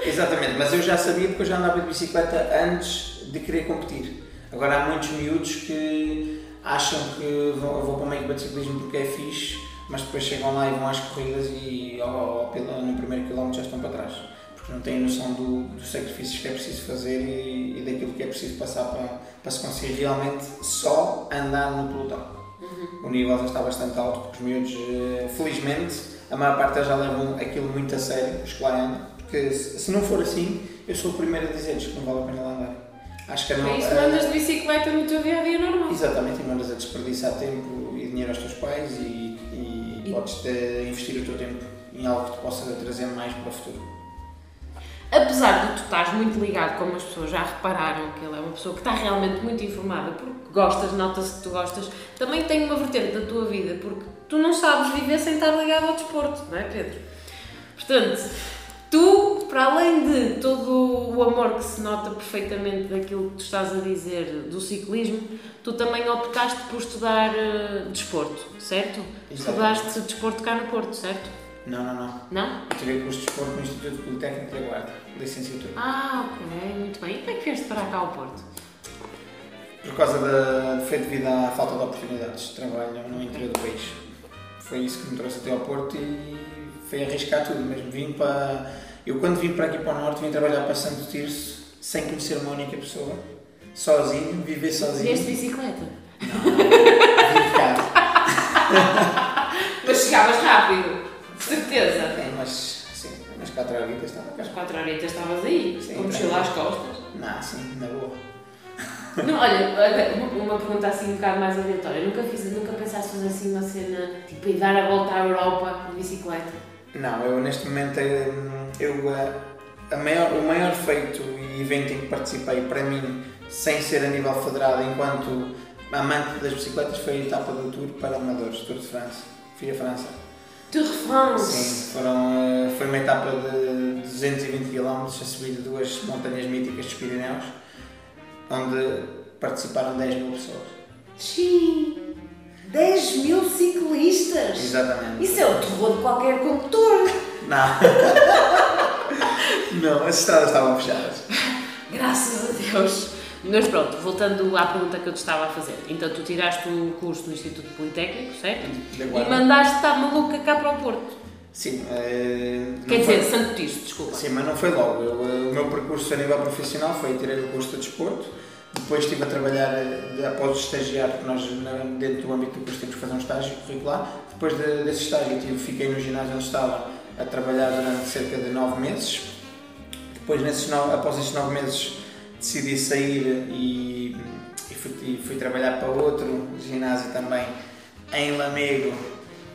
Exatamente, mas eu já sabia porque eu já andava de bicicleta antes de querer competir. Agora há muitos miúdos que acham que vão, vou para uma equipa de ciclismo porque é fixe, mas depois chegam lá e vão às corridas e ao, no primeiro quilómetro já estão para trás. Porque não têm noção do, dos sacrifícios que é preciso fazer e, e daquilo que é preciso passar para, para se conseguir realmente só andar no pelotão. Uhum. O nível já está bastante alto porque os miúdos, eh, felizmente, a maior parte deles já levam aquilo muito a sério, andam. Porque se não for assim, eu sou o primeiro a dizer-lhes que não vale a pena lá andar. Acho que não, é isso, andas de bicicleta no teu dia a dia normal. Exatamente, e mandas a desperdiçar tempo e dinheiro aos teus pais e, e, e... podes investir o teu tempo em algo que te possa trazer mais para o futuro apesar de tu estás muito ligado, como as pessoas já repararam, que ele é uma pessoa que está realmente muito informada, porque gostas, nota-se que tu gostas, também tem uma vertente da tua vida, porque tu não sabes viver sem estar ligado ao desporto, não é, Pedro? Portanto, tu, para além de todo o amor que se nota perfeitamente daquilo que tu estás a dizer do ciclismo, tu também optaste por estudar uh, desporto, certo? Exatamente. Estudaste desporto cá no Porto, certo? Não, não, não. Não? Eu tirei curso de desporto no Instituto Politécnico da Guarda, licenciatura. Ah, ok, muito bem. E como é que vieste para cá ao Porto? Por causa da. foi devido à falta de oportunidades de trabalho no interior do país. Foi isso que me trouxe até ao Porto e foi arriscar tudo mesmo. Vim para. Eu, quando vim para aqui para o Norte, vim trabalhar para Santo Tirso sem conhecer uma única pessoa, sozinho, viver sozinho. Vieste de bicicleta? Não, vim de casa. Mas chegavas rápido. Certeza. É, mas sim, umas 4 horitas estava cá. As 4 horitas estavas aí, sim, com mochila às costas. Não, sim, na boa. Não, olha, uma, uma pergunta assim um bocado mais aleatória. Nunca, fiz, nunca pensaste fazer assim uma cena, tipo, ir dar a volta à Europa de bicicleta? Não, eu neste momento, eu, eh, a maior, o maior feito e evento em que participei para mim, sem ser a nível federado, enquanto amante das bicicletas, foi a etapa do Tour para Amadores, Tour de França. Fui a França. Tour de France. Sim, foram, eh, foi uma etapa de 220 km a subir de duas montanhas míticas dos Pirineus, onde participaram 10 mil pessoas. Sim! 10 mil ciclistas! Exatamente. Isso é o terror de qualquer condutor! Não! Não, as estradas estavam fechadas. Graças a Deus! Mas pronto, voltando à pergunta que eu te estava a fazer. Então tu tiraste o curso no Instituto Politécnico, certo? E mandaste estar maluca cá para o Porto. Sim. Uh, Quer dizer, foi... Santo Tirso, desculpa. Sim, mas não foi logo. Eu, uh, o meu percurso a nível profissional foi tirei o curso de desporto, depois estive a trabalhar uh, após o estagiário, porque nós dentro do âmbito do curso temos que fazer um estágio curricular. Depois de, desse estágio tive, fiquei no ginásio onde estava a trabalhar durante cerca de nove meses. Depois, nesses nove, após esses nove meses, decidi sair e, e, fui, e, fui, trabalhar para outro ginásio também em Lamego,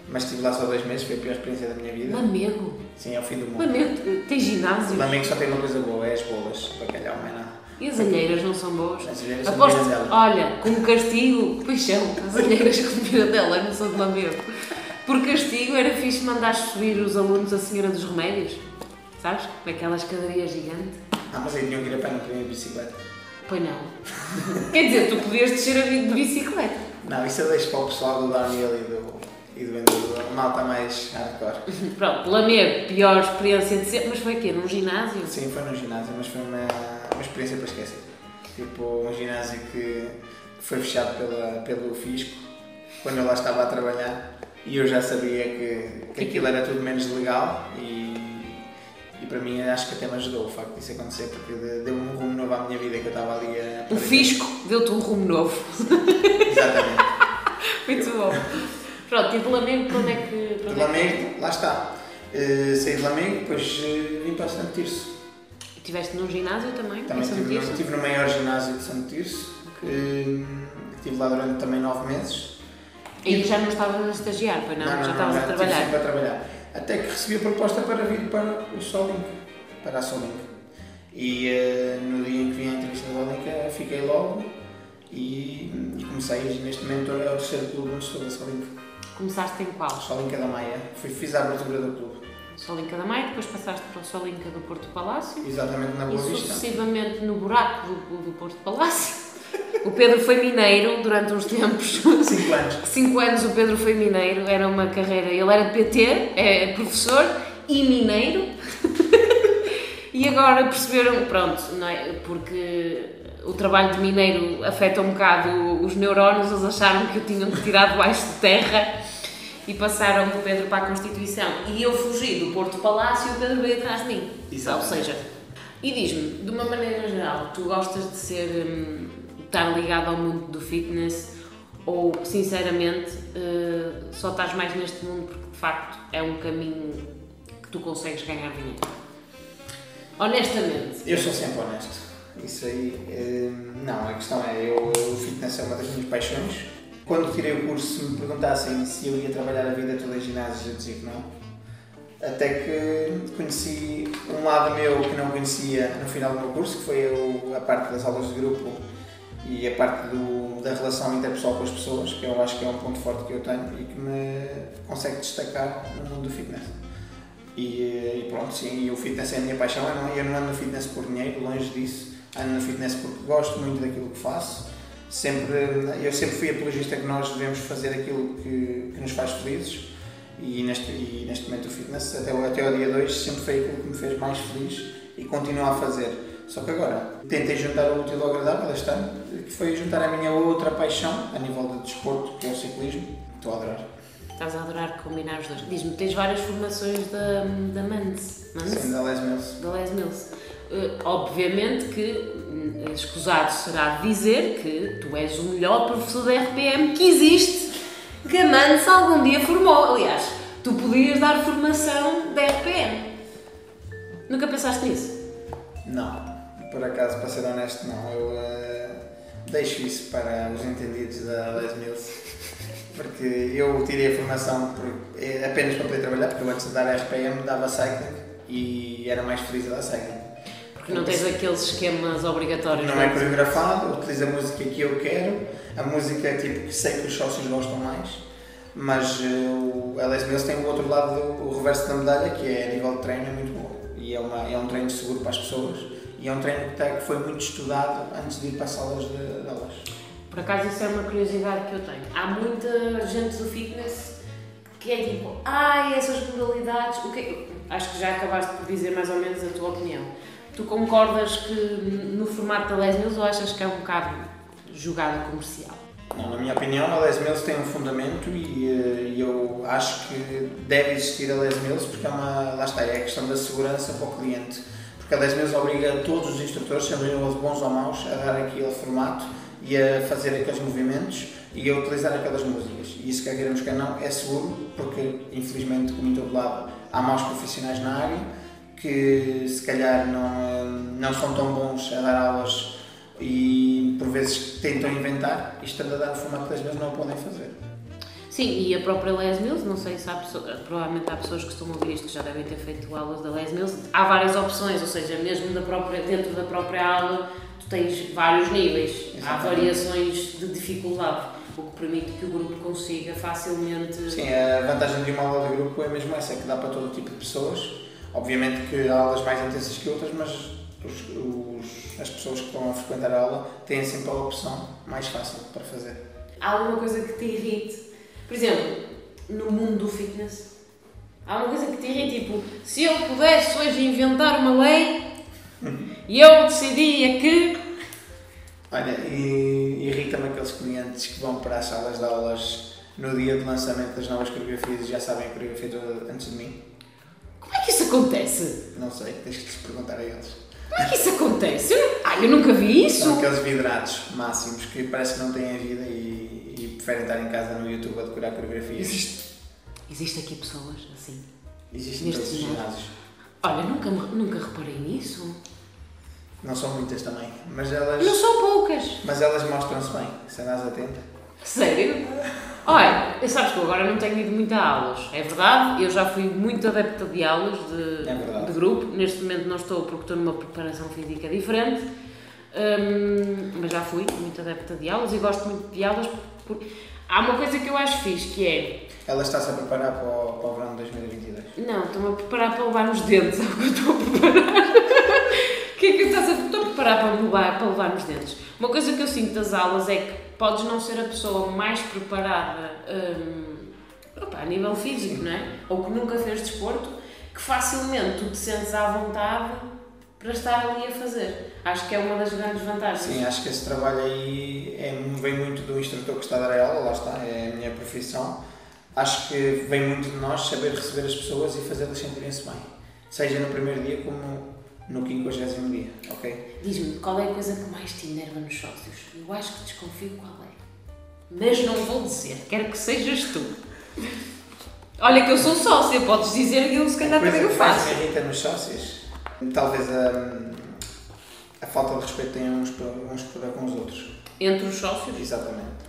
mas estive lá só dois meses, foi a pior experiência da minha vida. Lamego? Sim, é o fim do mundo. Lamego tem ginásio? Lamego só tem uma coisa boa, é as bolas, bacalhau, não é nada. E as alheiras não são boas? As alheiras Aposto, são Olha, como castigo, paixão, as alheiras com dela não são de Lamego. Por castigo era fixe mandar subir os alunos a Senhora dos Remédios, sabes? Naquela escadaria gigante. Ah, mas aí tinham que ir a pé, não podiam ir de bicicleta. Pois não. Quer dizer, tu podias descer a de bicicleta. Não, isso eu deixo para o pessoal do downhill e do, e do enduro. A malta mais hardcore. Pronto, Lamego, pior experiência de ser, mas foi aqui Num ginásio? Sim, foi num ginásio, mas foi uma, uma experiência para esquecer. Tipo, um ginásio que foi fechado pela, pelo fisco, quando eu lá estava a trabalhar, e eu já sabia que, que aquilo era tudo menos legal e e para mim acho que até me ajudou o facto disso acontecer, porque deu-me um rumo novo à minha vida que eu estava ali a. O fisco deu-te um rumo novo. Exatamente. Muito bom. Pronto, e de Lamego, para onde é que. De é Lamego, lá está. Uh, saí de Lamego, depois uh, vim para Santo Tirso. E estiveste num ginásio também? Também estive no, estive no maior ginásio de Santo Tirso, que, estive lá durante também nove meses. E, e já não estavas a estagiar, pois não? não, não já estavas a trabalhar? Sempre a trabalhar até que recebi a proposta para vir para o Solink, para a Solink. E uh, no dia em que vim à entrevista da Solink, fiquei logo e, e comecei. Neste momento é o terceiro clube onde estou da Solink. Começaste em qual? Solinca da Maia. Fui, fiz a abertura do clube. Solinca da Maia, depois passaste para o Solinca do Porto Palácio. Exatamente, na Boa e Vista. sucessivamente no buraco do, do Porto Palácio. O Pedro foi mineiro durante uns tempos. 5 anos. 5 anos o Pedro foi mineiro, era uma carreira. Ele era de PT, é professor e mineiro. e agora perceberam, pronto, não é? Porque o trabalho de mineiro afeta um bocado os neurónios, eles acharam que o tinham que tirar debaixo de terra e passaram o Pedro para a Constituição. E eu fugi do Porto Palácio e o Pedro veio atrás de mim. Exato. Ou seja, e diz-me, de uma maneira geral, tu gostas de ser. Hum, estar ligado ao mundo do fitness ou, sinceramente, uh, só estás mais neste mundo porque de facto é um caminho que tu consegues ganhar dinheiro? Honestamente. Eu sou sempre honesto. Isso aí. Uh, não, a questão é: eu, o fitness é uma das minhas paixões. Quando tirei o curso, se me perguntassem se eu ia trabalhar a vida toda em ginásios, eu dizia que não. Até que conheci um lado meu que não conhecia no final do meu curso, que foi a parte das aulas de grupo e a parte do, da relação interpessoal com as pessoas, que eu acho que é um ponto forte que eu tenho e que me consegue destacar no mundo do fitness. E, e pronto, sim, e o fitness é a minha paixão. Eu não, eu não ando no fitness por dinheiro, longe disso. Ando no fitness porque gosto muito daquilo que faço. Sempre, eu sempre fui apologista que nós devemos fazer aquilo que, que nos faz felizes. E neste, e neste momento o fitness, até, até o dia 2, sempre foi aquilo que me fez mais feliz e continuo a fazer só que agora tentei juntar o útil ao agradável este ano, que foi juntar a minha outra paixão a nível de desporto, que é o ciclismo. Estou a adorar. Estás a adorar combinar os dois. Diz-me, tens várias formações da, da MANS. Sim, da Les Mills. Da Les Mills. Uh, obviamente que hum, escusado será dizer que tu és o melhor professor da RPM que existe, que a MANS algum dia formou. Aliás, tu podias dar formação da RPM. Nunca pensaste nisso? Não por acaso, para ser honesto, não. Eu uh, deixo isso para os entendidos da Les Mills, porque eu tirei a formação por, eh, apenas para poder trabalhar, porque eu antes de dar RPM dava cycling e era mais feliz a dar cycling. Porque não tens aqueles esquemas obrigatórios. Não é coreografado, utilizo a música que eu quero, a música é tipo que sei que os sócios gostam mais, mas uh, o Les Mills tem o outro lado, o reverso da medalha, que é a nível de treino, é muito bom. E é, uma, é um treino seguro para as pessoas e é um treino que, que foi muito estudado antes de ir para as salas de, de aulas. Por acaso, isso é uma curiosidade que eu tenho. Há muita gente do fitness que é tipo, ai, ah, essas modalidades. O que Acho que já acabaste por dizer mais ou menos a tua opinião. Tu concordas que no formato da Les Mills ou achas que é um bocado jogada comercial? Não, na minha opinião, a Les Mills tem um fundamento e, eh, e, eu acho que deve existir a Les Mills porque é uma, lá está, é a questão da segurança para o cliente porque a 10 meses obriga todos os instrutores, sendo eles bons ou maus, a dar aquele formato e a fazer aqueles movimentos e a utilizar aquelas músicas. E isso, quer queremos que não, é seguro, porque infelizmente, como em todo lado, há maus profissionais na área que se calhar não, não são tão bons a dar aulas e por vezes tentam inventar e estando a dar o formato das vezes não o podem fazer. Sim, e a própria Les Mills, não sei se há pessoas, provavelmente há pessoas que estão a ouvir isto que já devem ter feito aulas da Les Mills. Há várias opções, ou seja, mesmo da própria, dentro da própria aula, tu tens vários níveis, Exatamente. há variações de dificuldade, o que permite que o grupo consiga facilmente. Sim, a vantagem de uma aula de grupo é mesmo essa, é que dá para todo tipo de pessoas. Obviamente que há aulas mais intensas que outras, mas os, os, as pessoas que estão a frequentar a aula têm sempre a opção mais fácil para fazer. Há alguma coisa que te irrite por exemplo, no mundo do fitness, há uma coisa que te irrita, tipo, se eu pudesse hoje inventar uma lei e eu decidia que. Olha, e irrita-me aqueles clientes que vão para as salas de aulas no dia de lançamento das novas coreografias e já sabem a coreografia toda antes de mim. Como é que isso acontece? Não sei, tens que lhes perguntar a eles. Como é que isso acontece? Eu, ah, eu nunca vi isso. São aqueles vidrados máximos que parece que não têm a vida e preferem estar em casa no YouTube a decorar coreografias. Existe, existe aqui pessoas assim? Existem todos os ginásios. Olha, nunca, nunca reparei nisso. Não são muitas também, mas elas... Não são poucas. Mas elas mostram-se bem, se andas atenta. Sério? Olha, sabes que eu agora não tenho ido muito a aulas, é verdade, eu já fui muito adepta de aulas de, é de grupo, neste momento não estou porque estou numa preparação física diferente, hum, mas já fui muito adepta de aulas e gosto muito de aulas Há uma coisa que eu acho fixe, que é... Ela está-se a preparar para o, para o verão de 2022? Não, estou-me a preparar para levar nos dentes, é o que eu estou a preparar. O que é que estás a... Estou a preparar parar para levar, para levar nos dentes. Uma coisa que eu sinto das aulas é que podes não ser a pessoa mais preparada hum, opa, a nível físico, não é? Ou que nunca fez desporto, que facilmente tu te sentes à vontade para estar ali a fazer. Acho que é uma das grandes vantagens. Sim, acho que esse trabalho aí é, vem muito do instrutor que está a dar a aula, lá está, é a minha profissão. Acho que vem muito de nós saber receber as pessoas e fazê-las sentirem-se bem. Seja no primeiro dia como no 50 dia, ok? Diz-me, qual é a coisa que mais te enerva nos sócios? Eu acho que desconfio qual é. Mas não vou dizer, quero que sejas tu. Olha que eu sou sócia, podes dizer e eu se calhar também o faço. A irrita nos sócios, talvez a, a falta de respeito tenha uns para, uns para com os outros. Entre os sócios? Exatamente.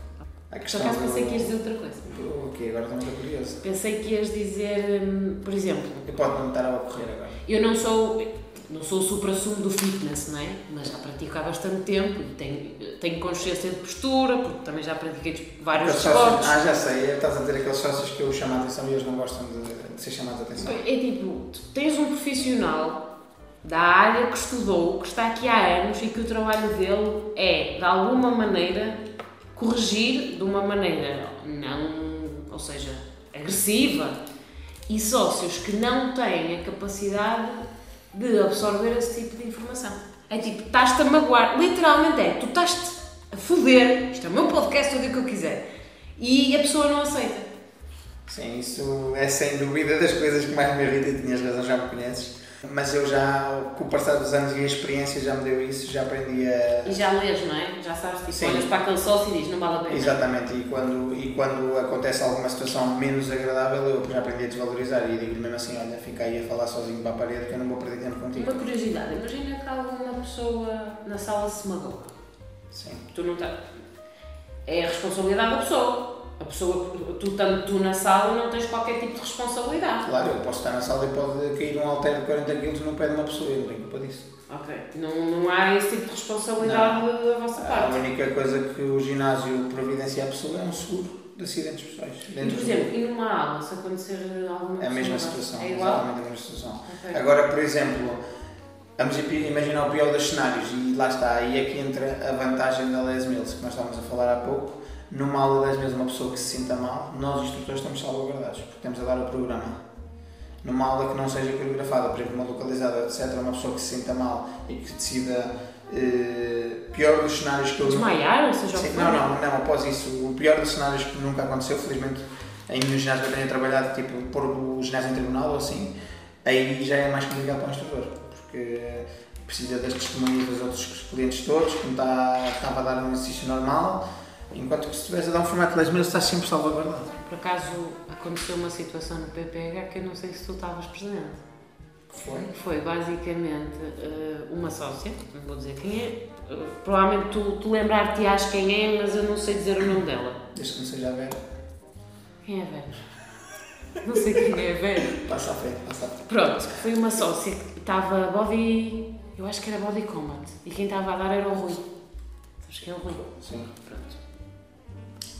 A questão Por acaso pensei do... que ias dizer outra coisa. O quê? Agora estou muito curioso. Pensei que ias dizer, hum, por exemplo... Eu pode não estar a ocorrer agora. Eu não sou não sou o supra-sumo do fitness, não é? Mas já pratico há bastante tempo e tenho, tenho consciência de postura, porque também já pratiquei vários esportes. Ah, já sei, estás a dizer aqueles sócios que eu chamo a atenção e eles não gostam de, de ser chamados a atenção. É tipo, tens um profissional da área que estudou, que está aqui há anos e que o trabalho dele é, de alguma maneira, corrigir de uma maneira não, ou seja, agressiva, e sócios que não têm a capacidade de absorver esse tipo de informação. É tipo, estás-te a magoar. Literalmente é, tu estás-te a foder. Isto é o meu podcast, eu digo o que eu quiser. E a pessoa não aceita. Sim, isso é sem dúvida das coisas que mais me irrita e tinhas razão, já me conheces mas eu já, com o passar dos anos e a experiência já me deu isso, já aprendi a... E já lês, não é? Já sabes, tipo, Sim. olhas para aquele sócio e dizes, não vale a pena. Exatamente, e quando, e quando acontece alguma situação menos agradável, eu já aprendi a desvalorizar e digo-lhe mesmo assim, olha, fica aí a falar sozinho para a parede que eu não vou perder tempo contigo. Uma curiosidade, imagina que alguma pessoa na sala se magoa. Sim. Tu não estás... É a responsabilidade da pessoa a pessoa, tu estando tu na sala, não tens qualquer tipo de responsabilidade. Claro, eu posso estar na sala e pode cair um halter de 40 kg no pé de uma pessoa, eu não tenho culpa disso. Ok, não, não há esse tipo de responsabilidade não. da vossa parte. A única coisa que o ginásio providencia à pessoa é um seguro de acidentes pessoais. E, por exemplo, e numa aula, se acontecer alguma coisa. É a mesma situação, é igual? exatamente a mesma situação. Okay. Agora, por exemplo, vamos imaginar o pior dos cenários e lá está, aí é que entra a vantagem da Les Mills, que nós estávamos a falar há pouco numa aula 10 vezes uma pessoa que se sinta mal, nós instrutores estamos salvaguardados, porque temos a dar o programa. Numa aula que não seja coreografada, por exemplo, uma localizada, etc., uma pessoa que se sinta mal e que decida eh, pior dos cenários que eu. Desmaiar, ou seja, Sim, não, não, não, após isso, o pior dos cenários que nunca aconteceu, felizmente em nenhum ginásio que eu tenha trabalhado, tipo, pôr o ginásio em tribunal ou assim, aí já é mais complicado para o instrutor, porque precisa das testemunhas dos outros clientes todos, como está, estava a dar um exercício normal Enquanto que se estiveres a dar um formato de 10 mil, estás sempre salvaguardado. Por acaso aconteceu uma situação no PPH que eu não sei se tu estavas presente. Foi? Foi basicamente eh, uma sócia, não vou dizer quem é, eh, provavelmente tu, tu lembrar-te-ás quem é, mas eu não sei dizer o nome dela. Desde que não seja a Vera. Quem é a Vera? Não sei quem é a Vera. Passa a frente, passa a frente. Pronto, foi uma sócia que estava body. Eu acho que era body combat. E quem estava a dar era o Rui. Sabes quem é o Rui? Sim. Pronto.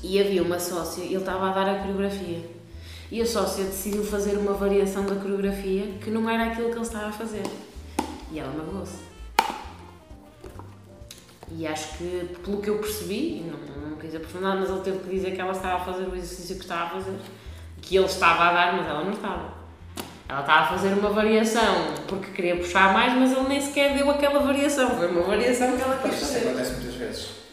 E havia uma sócia, ele estava a dar a coreografia. E a sócia decidiu fazer uma variação da coreografia que não era aquilo que ele estava a fazer. E ela magoou-se. E acho que, pelo que eu percebi, não, não quis aprofundar, mas ele teve que dizer que ela estava a fazer o exercício que estava a fazer. Que ele estava a dar, mas ela não estava. Ela estava a fazer uma variação porque queria puxar mais, mas ele nem sequer deu aquela variação. Foi uma variação que ela quis fazer. Isso acontece muitas vezes.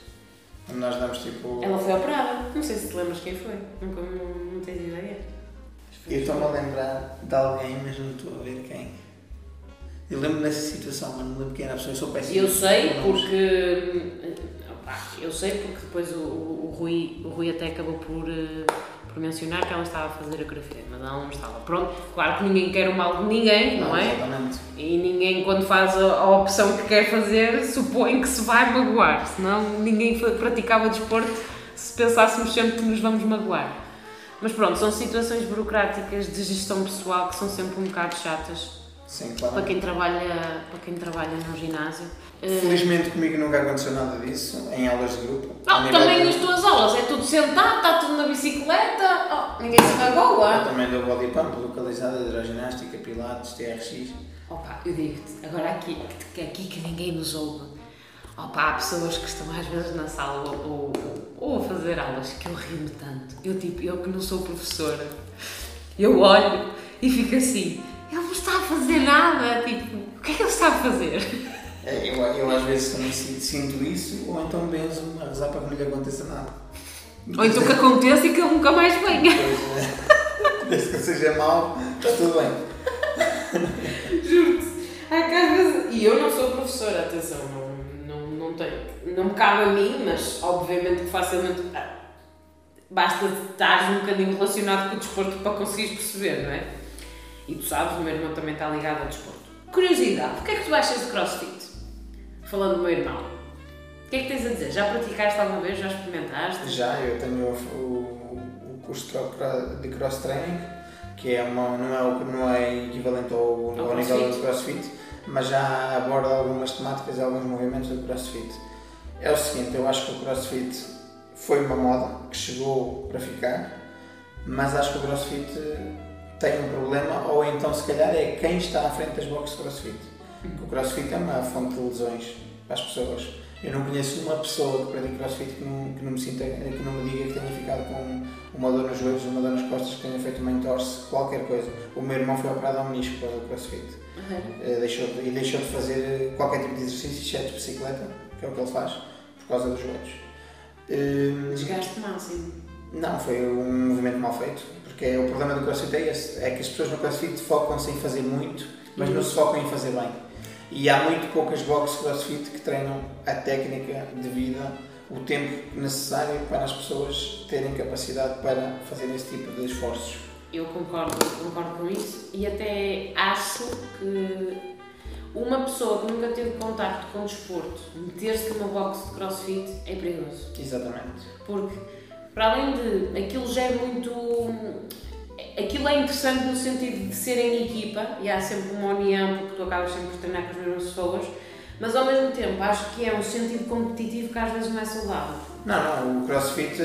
Nós damos tipo. Ela foi operada. Não sei se te lembras quem foi. Nunca não, não tens ideia. Eu estou-me a lembrar de alguém, mas não estou a ver quem. Eu lembro dessa situação, mas não lembro quem era a pessoa. Eu sou péssimo. Eu sei porque. Opa, eu sei porque depois o, o, o, Rui, o Rui até acabou por. Por mencionar que ela estava a fazer a coreografia, mas ela não estava. Pronto, claro que ninguém quer o mal de ninguém, não, não é? Exatamente. E ninguém, quando faz a, a, opção que quer fazer, supõe que se vai magoar, senão ninguém praticava desporto se pensássemos sempre que nos vamos magoar. Mas pronto, são situações burocráticas de gestão pessoal que são sempre um bocado chatas Sim, claro. para quem trabalha, para quem trabalha no ginásio. Felizmente comigo nunca aconteceu nada disso, em aulas de grupo. Não, também de... nas tuas aulas, é tudo sentado, está tudo na bicicleta, oh, ninguém se magoa. Eu também dou body pump, localizada, hidroginástica, pilates, TRX. Opa, eu digo-te, agora aqui, aqui que ninguém nos ouve, Opa, há pessoas que estão às vezes na sala ou, ou, a fazer aulas que eu rio-me tanto. Eu, tipo, eu que não sou professora, eu olho e fico assim, fazer nada, tipo, o que é que ele está a fazer? É, eu, eu às vezes também sinto isso, ou então benzo-me a rezar para que não lhe aconteça nada. Ou então que aconteça e que ele nunca mais venha. Pois é. Desde que seja mau, está tudo bem. Juro-te. Vezes- E eu não sou professora, atenção, não, não, não tenho. Não me cabe a mim, mas obviamente que facilmente. ah, Basta estar um bocadinho relacionado com o desporto para conseguires perceber, não é? E tu sabes, o meu irmão também está ligado ao desporto. Curiosidade, o que é que tu achas de crossfit? Falando do meu irmão. O que é que tens a dizer? Já praticaste alguma vez? Já experimentaste? Já, eu tenho o, o, curso de cro- de cross training, que é uma, não, é, não é equivalente ao, Ao ao nível do crossfit, mas já aborda algumas temáticas e alguns movimentos do crossfit. É o seguinte, eu acho que o crossfit foi uma moda que chegou para ficar, mas acho que o crossfit tem um problema, ou então se calhar é quem está à frente das boxes de crossfit. Porque o crossfit é uma fonte de lesões para as pessoas. Eu não conheço uma pessoa que pratique crossfit que não, que não me sinta, que não me diga que tenha ficado com uma dor nos joelhos, uma dor nas costas, que tenha feito uma entorse, qualquer coisa. O meu irmão foi operado ao menisco por causa do crossfit. Eh, deixou de- e deixou de fazer qualquer tipo de exercício, exceto bicicleta, que é o que ele faz, por causa dos joelhos. Eh, Desgaste máximo. Não, foi um movimento mal feito, porque o problema do crossfit é esse, é que as pessoas no crossfit focam-se em fazer muito, mas não se focam em fazer bem. E há muito poucas boxes crossfit que treinam a técnica de vida, o tempo necessário para as pessoas terem capacidade para fazer esse tipo de esforços. Eu concordo, concordo com isso e até acho que uma pessoa que nunca teve contacto com o desporto meter-se numa box de crossfit é perigoso. Exatamente. Porque, para além de aquilo já é muito. Aquilo é interessante no sentido de ser em equipa e há sempre uma união porque tu acabas sempre por treinar com as mesmas pessoas, mas ao mesmo tempo acho que é um sentido competitivo que às vezes não é saudável. Não, não, o crossfit,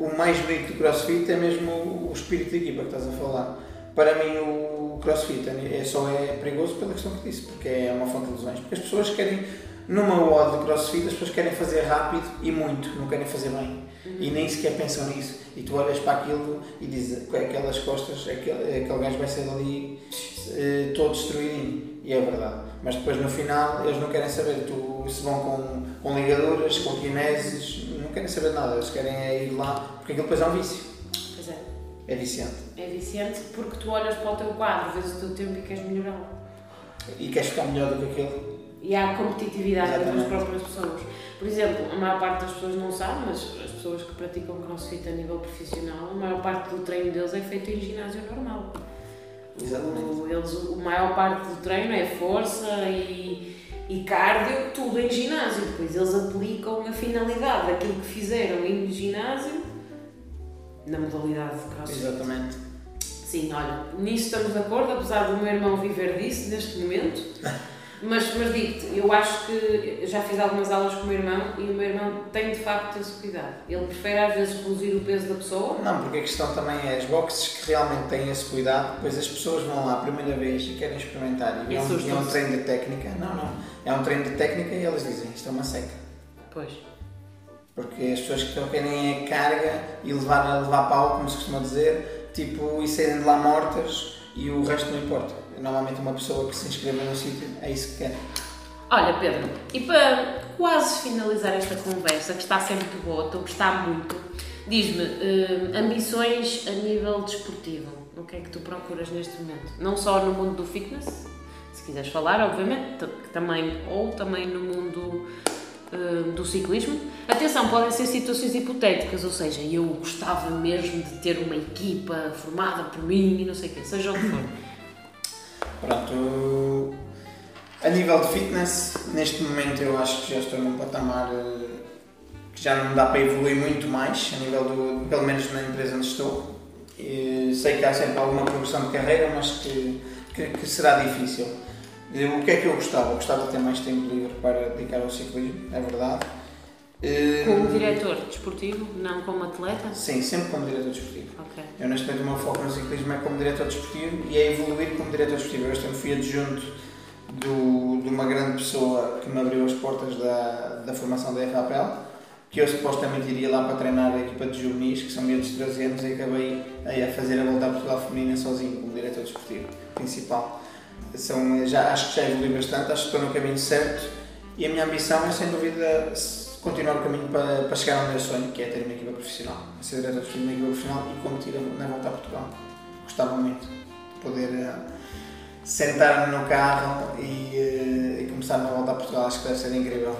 o mais bonito do crossfit é mesmo o espírito de equipa que estás a falar. Para mim, o crossfit é só é perigoso pela questão que disse, porque é uma fonte de lesões. Porque as pessoas querem, numa odd de crossfit, as pessoas querem fazer rápido e muito, não querem fazer bem. E nem sequer pensam nisso. E tu olhas para aquilo e dizes, com aquelas costas, aquele, aquele gajo vai ser ali eh, todo destruidinho. E é verdade. Mas depois no final eles não querem saber. Tu, se vão com, com ligaduras, com quineses, não querem saber nada. Eles querem é ir lá, porque aquilo depois é um vício. Pois é. É viciante. É viciante porque tu olhas para o teu quadro, vês o teu tempo e queres melhorá-lo. E queres ficar melhor do que aquele. E há competitividade entre as Exatamente. próprias pessoas. Por exemplo, a maior parte das pessoas não sabe, mas as pessoas que praticam crossfit a nível profissional, a maior parte do treino deles é feito em ginásio normal. Exatamente. O, eles, a maior parte do treino é força e, e cardio, tudo em ginásio. Depois eles aplicam a finalidade daquilo que fizeram em ginásio na modalidade de crossfit. Exatamente. Sim, olha, nisso estamos de acordo, apesar do meu irmão viver disso neste momento. Mas, mas digo-te, eu acho que já fiz algumas aulas com o meu irmão e o meu irmão tem de facto esse cuidado. Ele prefere às vezes reduzir o peso da pessoa. Não, porque a questão também é as boxes que realmente têm esse cuidado, depois as pessoas vão lá a primeira vez e querem experimentar e E é um, é um treino de técnica. Não, não. É um treino de técnica e elas dizem isto é uma seca. Pois. Porque as pessoas que só querem é carga e levar, levar pau, como se costuma dizer, tipo, e saírem de lá mortas e o resto não importa. Normalmente uma pessoa que se inscreve no sítio é isso que quer. Olha, Pedro, e para quase finalizar esta conversa, que está sempre boa, estou a gostar muito, diz-me, eh, ambições a nível desportivo. O que é que tu procuras neste momento? Não só no mundo do fitness, se quiseres falar, obviamente, também, ou também no mundo eh, do ciclismo. Atenção, podem ser situações hipotéticas, ou seja, eu gostava mesmo de ter uma equipa formada por mim e não sei o quê, seja o que for. Pronto, a nível de fitness, neste momento eu acho que já estou num patamar eh, que já não dá para evoluir muito mais, a nível do, pelo menos na empresa onde estou. E sei que há sempre alguma progressão de carreira, mas que, que, que será difícil. O que é que eu gostava? Eu gostava de ter mais tempo livre para dedicar ao ciclismo, é verdade. Eh, Como diretor desportivo, não como atleta? Sim, sempre como diretor desportivo. Ok. Eu, neste momento, o meu foco no ciclismo é como diretor desportivo e é evoluir como diretor desportivo. Eu este ano fui adjunto do, de uma grande pessoa que me abriu as portas da, da formação da FAPL, que eu supostamente iria lá para treinar a equipa de juvenis, que são miúdos de 13 anos, e acabei a fazer a volta a Portugal feminina sozinho, como diretor desportivo principal. São, já, acho que já evolui bastante, acho que estou no caminho certo e a minha ambição é, sem dúvida, continuar o caminho para, para chegar ao meu sonho, que é ter uma equipa profissional, ser diretor de uma equipa profissional e competir na volta a Portugal. Gostava muito de poder uh, sentar-me no carro e, uh, e começar a volta a Portugal, acho que deve ser incrível.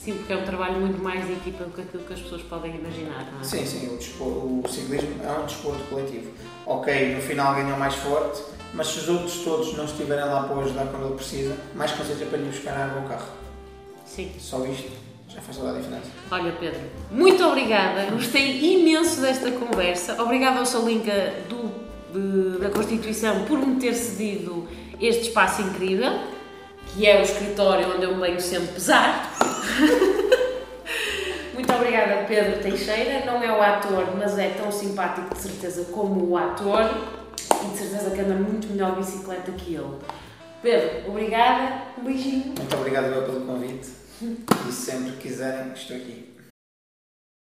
Sim, porque é um trabalho muito mais de equipa do que aquilo que as pessoas podem imaginar, não é? Sim, sim, o, o ciclismo é um desporto coletivo. Ok, no final ganham mais forte, mas se os outros todos não estiverem lá para o ajudar quando ele precisa, mais que seja para lhe buscar água ao carro. Sim. Só isto já faz toda a diferença. Olha, Pedro, muito obrigada. Gostei imenso desta conversa. Obrigada ao Solinca do, de, da Constituição por me ter cedido este espaço incrível, que é o escritório onde eu venho sempre pesar. Muito obrigada, Pedro Teixeira. Não é o ator, mas é tão simpático de certeza como o ator e de certeza que anda muito melhor bicicleta que eu. Pedro, obrigada. Um beijinho. Muito obrigado pelo convite e sempre quiserem estou aqui.